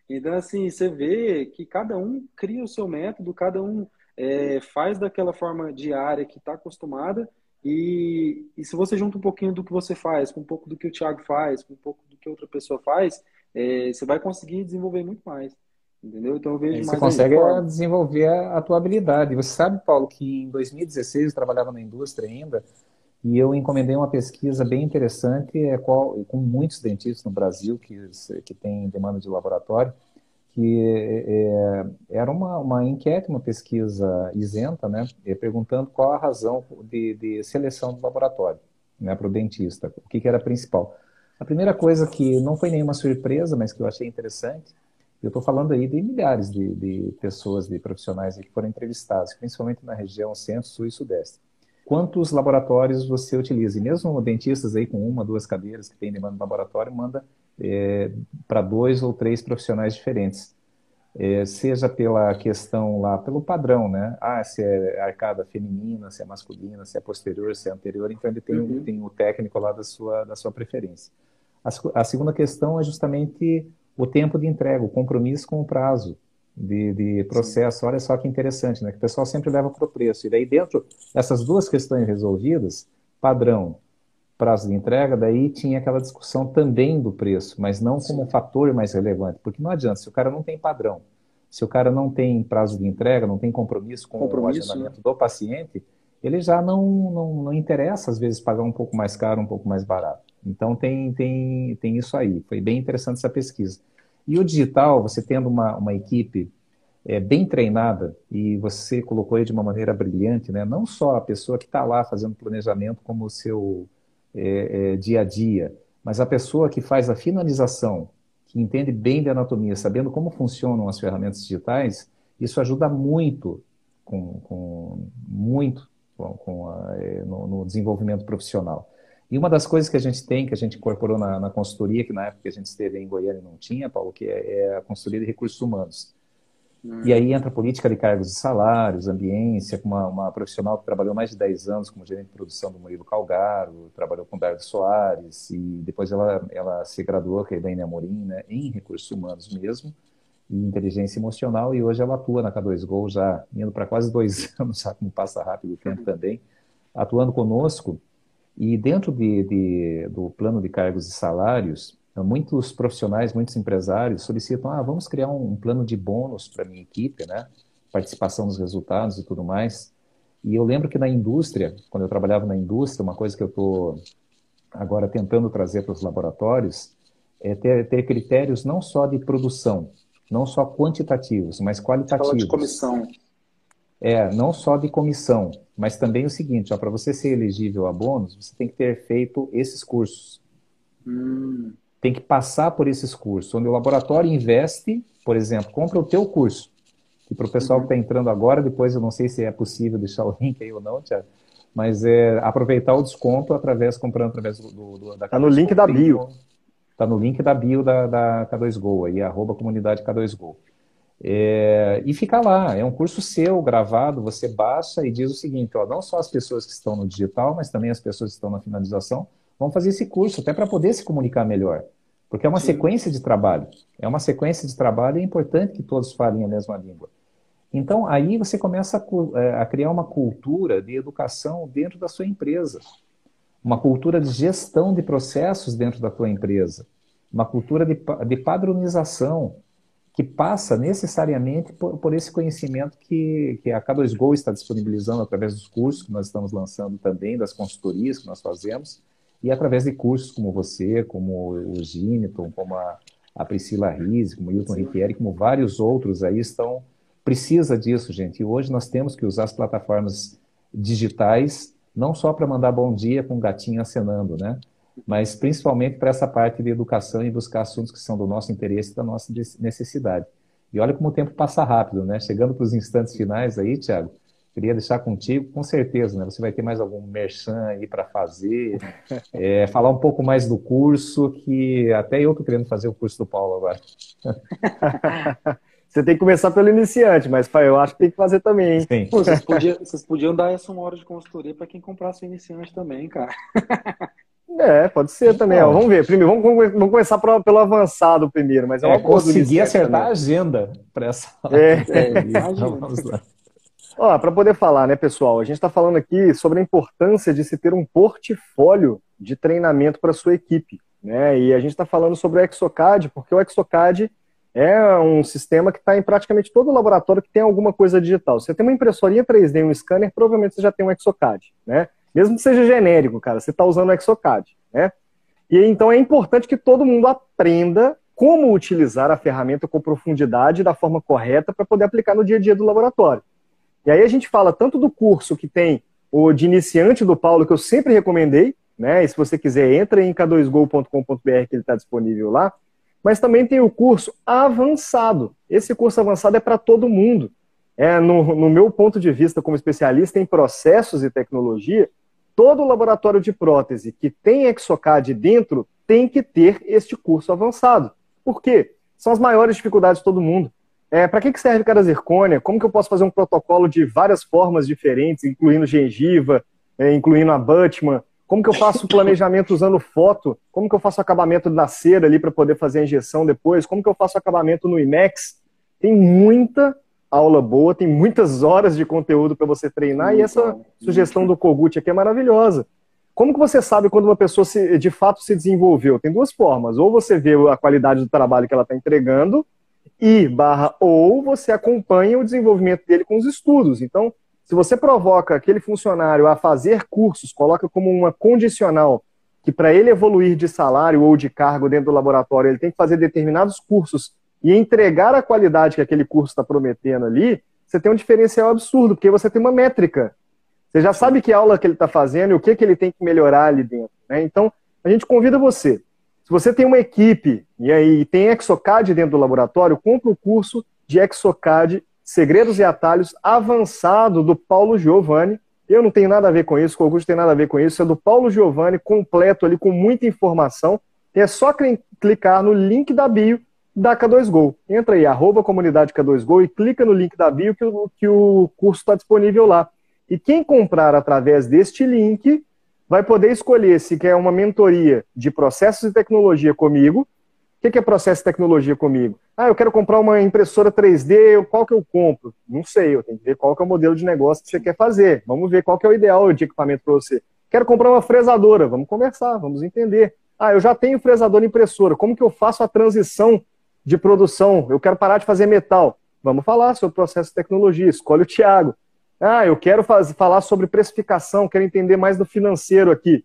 Então, assim, você vê que cada um cria o seu método, cada um é, faz daquela forma diária que está acostumada e, e se você junta um pouquinho do que você faz, com um pouco do que o Thiago faz, com um pouco do que outra pessoa faz, é, você vai conseguir desenvolver muito mais. Entendeu? Então eu vejo mais. Você consegue desenvolver a tua habilidade. Você sabe, Paulo, que em 2016 eu trabalhava na indústria ainda e eu encomendei uma pesquisa bem interessante é qual, com muitos dentistas no Brasil que, que têm demanda de laboratório, que é, era uma, uma enquete, uma pesquisa isenta, né, perguntando qual a razão de, de seleção do laboratório né, para o dentista, o que, que era principal. A primeira coisa que não foi nenhuma surpresa, mas que eu achei interessante, eu estou falando aí de milhares de, de pessoas, de profissionais que foram entrevistados, principalmente na região centro, sul e sudeste quantos laboratórios você utiliza. E mesmo dentistas aí com uma, duas cadeiras que tem demanda no laboratório, manda é, para dois ou três profissionais diferentes. É, seja pela questão lá, pelo padrão, né? Ah, se é arcada feminina, se é masculina, se é posterior, se é anterior, então ele tem, uhum. tem o técnico lá da sua, da sua preferência. A, a segunda questão é justamente o tempo de entrega, o compromisso com o prazo de, de processo. Sim. Olha só que interessante, né? Que o pessoal sempre leva para o preço. E daí, dentro dessas duas questões resolvidas, padrão, prazo de entrega, daí tinha aquela discussão também do preço, mas não como um fator mais relevante. Porque não adianta, se o cara não tem padrão, se o cara não tem prazo de entrega, não tem compromisso com compromisso, o agendamento né? do paciente, ele já não, não, não interessa, às vezes, pagar um pouco mais caro, um pouco mais barato. Então, tem, tem, tem isso aí. Foi bem interessante essa pesquisa. E o digital, você tendo uma, uma equipe é, bem treinada, e você colocou aí de uma maneira brilhante, né? não só a pessoa que está lá fazendo planejamento como o seu é, é, dia a dia, mas a pessoa que faz a finalização, que entende bem de anatomia, sabendo como funcionam as ferramentas digitais, isso ajuda muito com, com muito com, a, é, no, no desenvolvimento profissional. E uma das coisas que a gente tem, que a gente incorporou na, na consultoria, que na época que a gente esteve em Goiânia não tinha, Paulo, que é, é a consultoria de recursos humanos. Hum. E aí entra a política de cargos e salários, ambiência, com uma, uma, profissional que trabalhou mais de 10 anos como gerente de produção do Murilo Calgaro, trabalhou com o Dardo Soares, e depois ela, ela se graduou, que é a Elaine Amorim, né, em recursos humanos mesmo, e inteligência emocional, e hoje ela atua na K2Go já indo para quase dois anos, sabe como passa rápido o tempo também, atuando conosco, e dentro de, de, do plano de cargos e salários, muitos profissionais, muitos empresários solicitam, ah, vamos criar um, um plano de bônus para minha equipe, né? Participação nos resultados e tudo mais. E eu lembro que na indústria, quando eu trabalhava na indústria, uma coisa que eu estou agora tentando trazer para os laboratórios é ter, ter, critérios não só de produção, não só quantitativos, mas qualitativos. Fala de comissão. É, não só de comissão, mas também o seguinte, para você ser elegível a bônus, você tem que ter feito esses cursos. Hum. Tem que passar por esses cursos, onde o laboratório investe, por exemplo, compra o teu curso. E para o pessoal uhum. que está entrando agora, depois eu não sei se é possível deixar o link aí ou não, Tiago, mas é aproveitar o desconto através, comprando através do, do da Está no link da bio. Está no link da bio da, da K2Go, aí, arroba comunidade K2Go. É, e fica lá, é um curso seu, gravado, você baixa e diz o seguinte, ó, não só as pessoas que estão no digital, mas também as pessoas que estão na finalização, vão fazer esse curso, até para poder se comunicar melhor. Porque é uma Sim. sequência de trabalho. É uma sequência de trabalho e é importante que todos falem a mesma língua. Então, aí você começa a, é, a, criar uma cultura de educação dentro da sua empresa, uma cultura de gestão de processos dentro da tua empresa, uma cultura de, de padronização que passa necessariamente por, por esse conhecimento que, que a K2Go está disponibilizando através dos cursos que nós estamos lançando também, das consultorias que nós fazemos, e através de cursos como você, como o Giniton, como a, a Priscila Rize, como o Hilton Riquieri, como vários outros aí estão precisa disso, gente. E hoje nós temos que usar as plataformas digitais não só para mandar bom dia com um gatinho acenando, né? Mas principalmente para essa parte de educação e buscar assuntos que são do nosso interesse e da nossa necessidade. E olha como o tempo passa rápido, né? Chegando para os instantes finais aí, Tiago, queria deixar contigo, com certeza, né? Você vai ter mais algum merchan aí para fazer, é, falar um pouco mais do curso, que até eu estou querendo fazer o curso do Paulo agora. Você tem que começar pelo iniciante, mas pai, eu acho que tem que fazer também. Sim. Pô, vocês, podiam, vocês, podiam, dar essa uma hora de consultoria para quem comprasse o iniciante também, cara. É, pode ser também. Ó, vamos ver. Primeiro, vamos, vamos começar pro, pelo avançado primeiro, mas é uma é, conseguir acertar também. a agenda para essa. É, é vamos lá. Ó, para poder falar, né, pessoal? A gente está falando aqui sobre a importância de se ter um portfólio de treinamento para sua equipe, né? E a gente está falando sobre o Exocad, porque o Exocad é um sistema que está em praticamente todo laboratório que tem alguma coisa digital. Você tem uma impressorinha 3D, um scanner, provavelmente você já tem um Exocad, né? Mesmo que seja genérico, cara, você está usando o Exocad, né? E então é importante que todo mundo aprenda como utilizar a ferramenta com profundidade da forma correta para poder aplicar no dia a dia do laboratório. E aí a gente fala tanto do curso que tem o de iniciante do Paulo, que eu sempre recomendei, né? E se você quiser, entra em k2go.com.br que ele está disponível lá mas também tem o curso avançado. Esse curso avançado é para todo mundo. É, no, no meu ponto de vista, como especialista em processos e tecnologia, todo laboratório de prótese que tem Exocad dentro tem que ter este curso avançado. Por quê? São as maiores dificuldades de todo mundo. É, para que, que serve cada zircônia? Como que eu posso fazer um protocolo de várias formas diferentes, incluindo gengiva, é, incluindo a Butman, como que eu faço o planejamento usando foto? Como que eu faço acabamento na cera ali para poder fazer a injeção depois? Como que eu faço acabamento no IMAX? Tem muita aula boa, tem muitas horas de conteúdo para você treinar e essa sugestão do Kogut aqui é maravilhosa. Como que você sabe quando uma pessoa se, de fato se desenvolveu? Tem duas formas. Ou você vê a qualidade do trabalho que ela está entregando e barra ou você acompanha o desenvolvimento dele com os estudos. Então, se você provoca aquele funcionário a fazer cursos, coloca como uma condicional que para ele evoluir de salário ou de cargo dentro do laboratório, ele tem que fazer determinados cursos e entregar a qualidade que aquele curso está prometendo ali, você tem um diferencial absurdo, porque você tem uma métrica. Você já sabe que aula que ele está fazendo e o que, que ele tem que melhorar ali dentro. Né? Então, a gente convida você. Se você tem uma equipe e aí tem Exocad dentro do laboratório, compre o curso de Exocad Segredos e Atalhos avançado do Paulo Giovanni. Eu não tenho nada a ver com isso, o Augusto tem nada a ver com isso. É do Paulo Giovanni, completo ali, com muita informação. É só clicar no link da bio da K2Go. Entra aí, arroba comunidade K2Go e clica no link da bio que o, que o curso está disponível lá. E quem comprar através deste link vai poder escolher se quer uma mentoria de processos e tecnologia comigo, o que é processo de tecnologia comigo? Ah, eu quero comprar uma impressora 3D, qual que eu compro? Não sei, eu tenho que ver qual que é o modelo de negócio que você quer fazer. Vamos ver qual que é o ideal de equipamento para você. Quero comprar uma fresadora, vamos conversar, vamos entender. Ah, eu já tenho fresadora impressora, como que eu faço a transição de produção? Eu quero parar de fazer metal. Vamos falar sobre processo de tecnologia, escolhe o Thiago. Ah, eu quero faz, falar sobre precificação, quero entender mais do financeiro aqui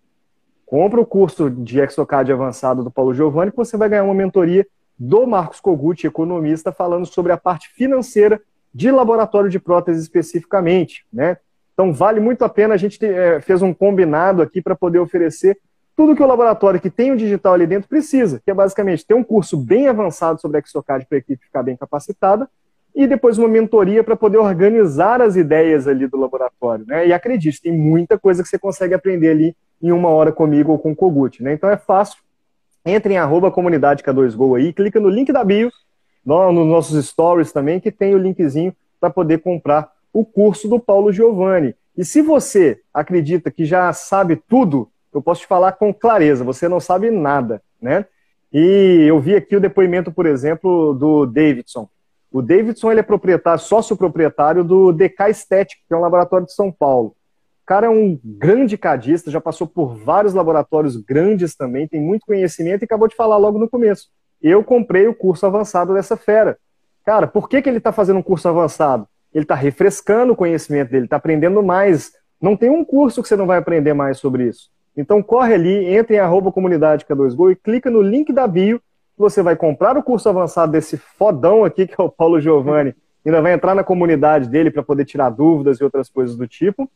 compra o curso de Exocad avançado do Paulo Giovanni, que você vai ganhar uma mentoria do Marcos Kogut, economista, falando sobre a parte financeira de laboratório de prótese especificamente, né? Então vale muito a pena, a gente é, fez um combinado aqui para poder oferecer tudo que o laboratório que tem o digital ali dentro precisa, que é basicamente ter um curso bem avançado sobre Exocad para a equipe ficar bem capacitada, e depois uma mentoria para poder organizar as ideias ali do laboratório. Né? E acredite, tem muita coisa que você consegue aprender ali em uma hora comigo ou com o Kogut. Né? Então é fácil. Entre em arroba comunidade K2Go aí, clica no link da bio, no, nos nossos stories também, que tem o linkzinho para poder comprar o curso do Paulo Giovanni. E se você acredita que já sabe tudo, eu posso te falar com clareza, você não sabe nada, né? E eu vi aqui o depoimento, por exemplo, do Davidson. O Davidson ele é proprietário, sócio proprietário do DK Estética, que é um laboratório de São Paulo. O cara é um grande cadista, já passou por vários laboratórios grandes também, tem muito conhecimento e acabou de falar logo no começo. Eu comprei o curso avançado dessa fera. Cara, por que, que ele está fazendo um curso avançado? Ele está refrescando o conhecimento dele, está aprendendo mais. Não tem um curso que você não vai aprender mais sobre isso. Então corre ali, entre em arroba comunidade K2Go e clica no link da bio você vai comprar o curso avançado desse fodão aqui, que é o Paulo Giovanni, ainda vai entrar na comunidade dele para poder tirar dúvidas e outras coisas do tipo,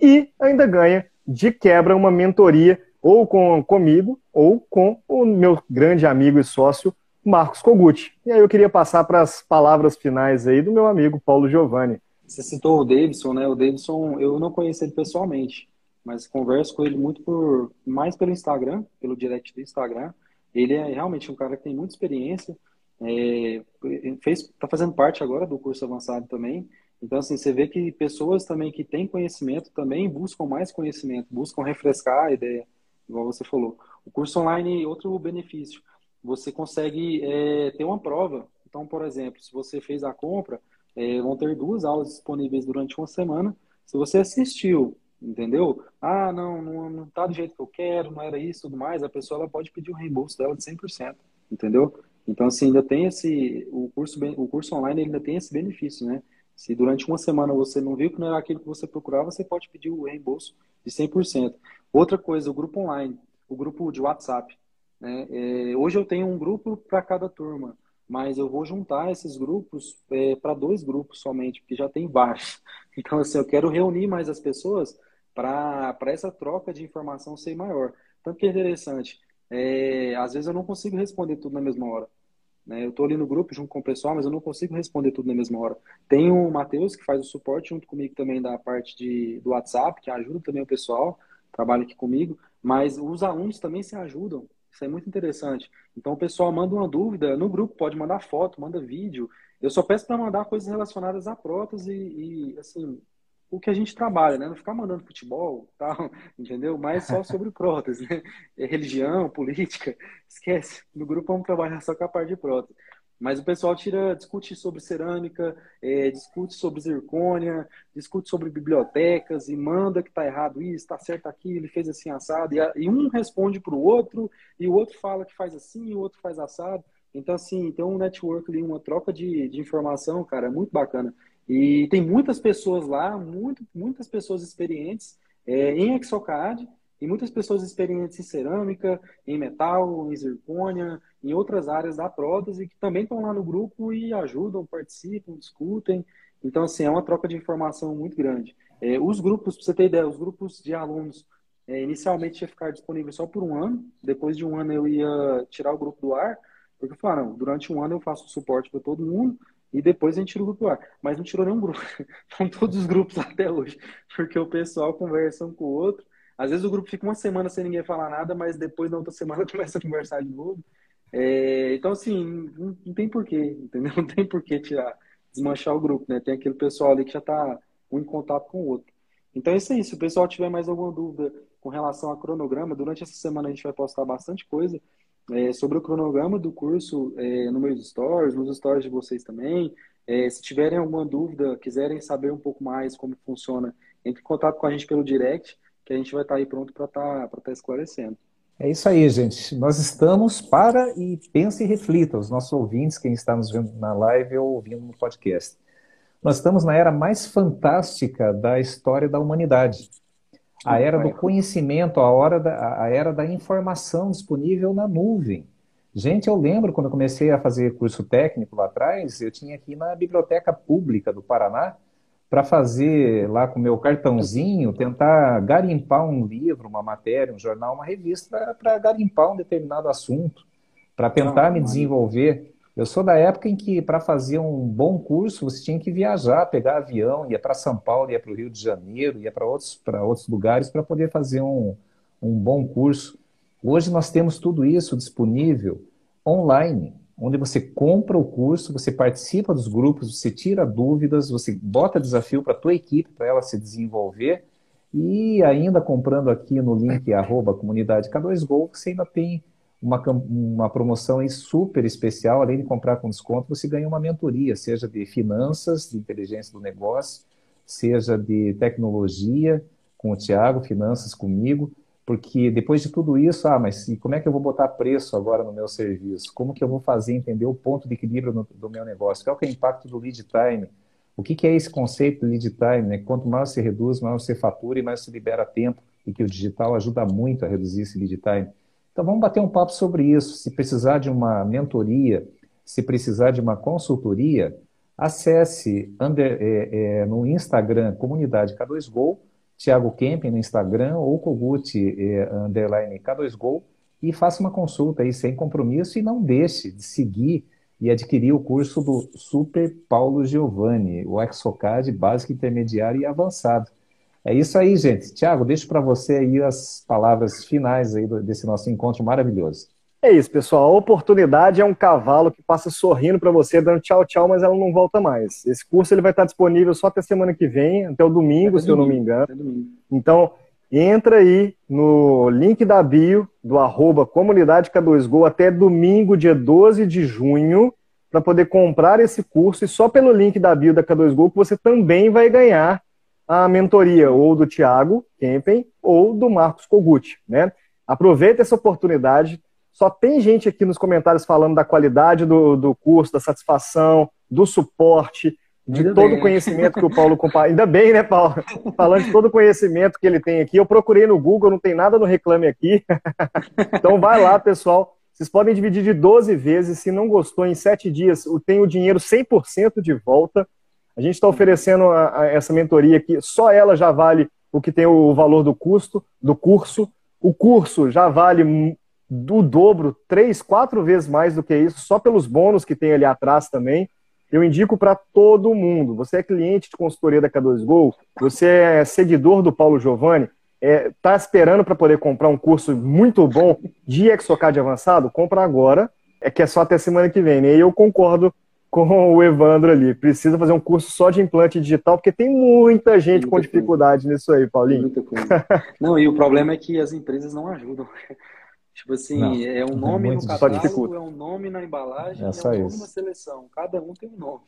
e ainda ganha, de quebra, uma mentoria ou com, comigo ou com o meu grande amigo e sócio, Marcos Kogut. E aí eu queria passar para as palavras finais aí do meu amigo Paulo Giovanni. Você citou o Davidson, né? O Davidson, eu não conheci ele pessoalmente, mas converso com ele muito por mais pelo Instagram, pelo direct do Instagram. Ele é realmente um cara que tem muita experiência, é, está fazendo parte agora do curso avançado também. Então, assim, você vê que pessoas também que têm conhecimento também buscam mais conhecimento, buscam refrescar a ideia, igual você falou. O curso online, outro benefício, você consegue é, ter uma prova. Então, por exemplo, se você fez a compra, é, vão ter duas aulas disponíveis durante uma semana. Se você assistiu entendeu? Ah, não, não, não tá do jeito que eu quero, não era isso, tudo mais, a pessoa ela pode pedir o reembolso dela de 100%, entendeu? Então, assim, ainda tem esse, o curso, o curso online ainda tem esse benefício, né? Se durante uma semana você não viu que não era aquilo que você procurava, você pode pedir o reembolso de 100%. Outra coisa, o grupo online, o grupo de WhatsApp. Né? É, hoje eu tenho um grupo para cada turma, mas eu vou juntar esses grupos é, para dois grupos somente, porque já tem vários. Então, assim, eu quero reunir mais as pessoas para essa troca de informação ser maior. Tanto que é interessante, é, às vezes eu não consigo responder tudo na mesma hora. Né? Eu estou ali no grupo junto com o pessoal, mas eu não consigo responder tudo na mesma hora. Tem o Matheus, que faz o suporte junto comigo também da parte de, do WhatsApp, que ajuda também o pessoal, trabalha aqui comigo, mas os alunos também se ajudam. Isso é muito interessante. Então o pessoal manda uma dúvida no grupo, pode mandar foto, manda vídeo. Eu só peço para mandar coisas relacionadas a prótese e, e assim, o que a gente trabalha, né? Não ficar mandando futebol, tal, entendeu? Mas só sobre prótese, né? É religião, política, esquece. No grupo vamos trabalhar só com a parte de prótese. Mas o pessoal tira, discute sobre cerâmica, é, discute sobre zircônia, discute sobre bibliotecas e manda que está errado isso, está certo aquilo, ele fez assim assado. E, a, e um responde para o outro, e o outro fala que faz assim, e o outro faz assado. Então, assim, tem um network ali, uma troca de, de informação, cara, é muito bacana. E tem muitas pessoas lá, muito, muitas pessoas experientes é, em Exocad e muitas pessoas experientes em cerâmica, em metal, em zircônia, em outras áreas da prótese que também estão lá no grupo e ajudam, participam, discutem. Então, assim, é uma troca de informação muito grande. É, os grupos, para você ter ideia, os grupos de alunos é, inicialmente ia ficar disponível só por um ano. Depois de um ano eu ia tirar o grupo do ar, porque falei, não, durante um ano eu faço suporte para todo mundo, e depois a gente tira o grupo do ar. Mas não tirou nenhum grupo. Estão todos os grupos até hoje. Porque o pessoal conversa um com o outro. Às vezes o grupo fica uma semana sem ninguém falar nada, mas depois na outra semana começa a conversar de novo. É, então, assim, não, não, tem porquê, entendeu? Não tem porquê tirar, desmanchar o grupo, né? Tem aquele pessoal ali que já está um em contato com o outro. Então é isso aí. Se o pessoal tiver mais alguma dúvida com relação a cronograma, durante essa semana a gente vai postar bastante coisa é, sobre o cronograma do curso é, no meus stories, nos stories de vocês também. É, se tiverem alguma dúvida, quiserem saber um pouco mais como funciona, entre em contato com a gente pelo direct, que a gente vai estar aí pronto para estar tá, tá esclarecendo. É isso aí, gente. Nós estamos para e pense e reflita, os nossos ouvintes, quem está nos vendo na live ou ouvindo no podcast. Nós estamos na era mais fantástica da história da humanidade. A era do conhecimento, a, hora da, a era da informação disponível na nuvem. Gente, eu lembro quando eu comecei a fazer curso técnico lá atrás, eu tinha aqui na Biblioteca Pública do Paraná para fazer lá com o meu cartãozinho, tentar garimpar um livro, uma matéria, um jornal, uma revista para garimpar um determinado assunto, para tentar ah, me desenvolver. Eu sou da época em que, para fazer um bom curso, você tinha que viajar, pegar avião, ia para São Paulo, ia para o Rio de Janeiro, ia para outros, outros lugares para poder fazer um, um bom curso. Hoje nós temos tudo isso disponível online, onde você compra o curso, você participa dos grupos, você tira dúvidas, você bota desafio para a tua equipe, para ela se desenvolver, e ainda comprando aqui no link arroba comunidade K2Go, você ainda tem uma, uma promoção super especial, além de comprar com desconto, você ganha uma mentoria, seja de finanças, de inteligência do negócio, seja de tecnologia com o Tiago, finanças comigo, porque depois de tudo isso, ah, mas e como é que eu vou botar preço agora no meu serviço? Como que eu vou fazer entender o ponto de equilíbrio no, do meu negócio? Qual que é o impacto do lead time? O que, que é esse conceito de lead time? Né? Quanto mais você reduz, mais você fatura e mais você libera tempo. E que o digital ajuda muito a reduzir esse lead time. Então vamos bater um papo sobre isso. Se precisar de uma mentoria, se precisar de uma consultoria, acesse under, é, é, no Instagram Comunidade K2Go Thiago Kemp no Instagram ou Kogut eh, underline K2Go e faça uma consulta aí sem compromisso e não deixe de seguir e adquirir o curso do Super Paulo Giovanni, o Exocad básico, intermediário e avançado. É isso aí, gente. Tiago, deixo para você aí as palavras finais aí desse nosso encontro maravilhoso. É isso, pessoal. A oportunidade é um cavalo que passa sorrindo para você, dando tchau, tchau, mas ela não volta mais. Esse curso ele vai estar disponível só até semana que vem, até o domingo, até se domingo, eu não me engano. Então, entra aí no link da bio do arroba comunidade K2Go até domingo, dia 12 de junho, para poder comprar esse curso. E só pelo link da bio da K2Go que você também vai ganhar a mentoria ou do Thiago Kempen ou do Marcos Kogut. Né? Aproveita essa oportunidade só tem gente aqui nos comentários falando da qualidade do, do curso, da satisfação, do suporte, de Ainda todo o conhecimento que o Paulo compartilha. Ainda bem, né, Paulo? Falando de todo o conhecimento que ele tem aqui. Eu procurei no Google, não tem nada no Reclame Aqui. então vai lá, pessoal. Vocês podem dividir de 12 vezes. Se não gostou, em 7 dias, tem o dinheiro 100% de volta. A gente está oferecendo a, a essa mentoria aqui. Só ela já vale o que tem o valor do custo, do curso. O curso já vale do dobro, três, quatro vezes mais do que isso, só pelos bônus que tem ali atrás também. Eu indico para todo mundo. Você é cliente de consultoria da K2Go, você é seguidor do Paulo Giovanni, está é, tá esperando para poder comprar um curso muito bom de Exocad avançado? Compra agora, é que é só até semana que vem. Né? E eu concordo com o Evandro ali. Precisa fazer um curso só de implante digital, porque tem muita gente muita com dificuldade coisa. nisso aí, Paulinho. Muita coisa. Não, e o problema é que as empresas não ajudam. Tipo assim, não, é um nome é no catálogo, é um nome na embalagem, é, é um nome na seleção. Cada um tem um nome.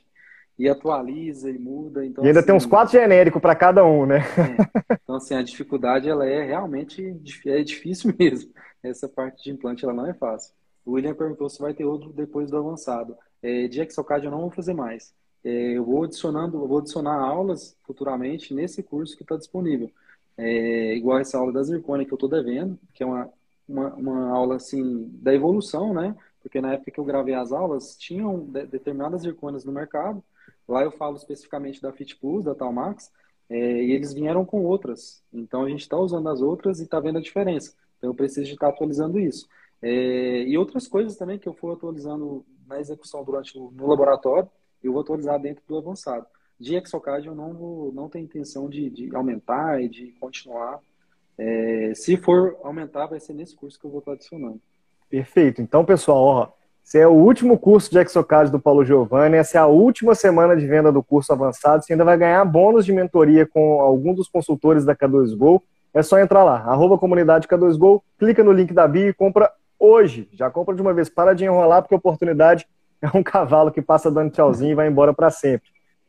E atualiza e muda. Então, e ainda assim, tem uns quatro genéricos para cada um, né? É. Então, assim, a dificuldade ela é realmente é difícil mesmo. Essa parte de implante ela não é fácil. O William perguntou se vai ter outro depois do avançado. É, de Exocad eu não vou fazer mais. É, eu vou adicionando, eu vou adicionar aulas futuramente nesse curso que está disponível. É, igual essa aula da Zirconia que eu estou devendo, que é uma uma, uma aula assim da evolução, né? Porque na época que eu gravei as aulas, tinham de, determinadas zircônias no mercado. Lá eu falo especificamente da Fit Plus, da Talmax, é, e eles vieram com outras. Então a gente está usando as outras e está vendo a diferença. Então eu preciso estar tá atualizando isso. É, e outras coisas também que eu for atualizando na execução durante o, no laboratório, eu vou atualizar dentro do avançado. De Exocad eu não, vou, não tenho intenção de, de aumentar e de continuar é, se for aumentar, vai ser nesse curso que eu vou estar adicionando. Perfeito. Então, pessoal, ó, esse é o último curso de Exocad do Paulo Giovanni. Essa é a última semana de venda do curso avançado. Você ainda vai ganhar bônus de mentoria com algum dos consultores da K2Go. É só entrar lá, arroba comunidade K2Go, clica no link da bio e compra hoje. Já compra de uma vez. Para de enrolar, porque a oportunidade é um cavalo que passa dando tchauzinho e vai embora para sempre.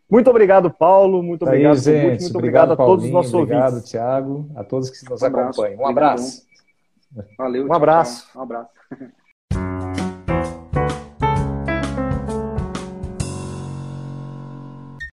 Muito obrigado, Paulo. Muito obrigado, Aí, gente. Muito obrigado, obrigado a todos os nossos obrigado, ouvintes. Obrigado, Thiago. A todos que nos um acompanham. Um abraço. Valeu. Um abraço. Tchau. Um abraço.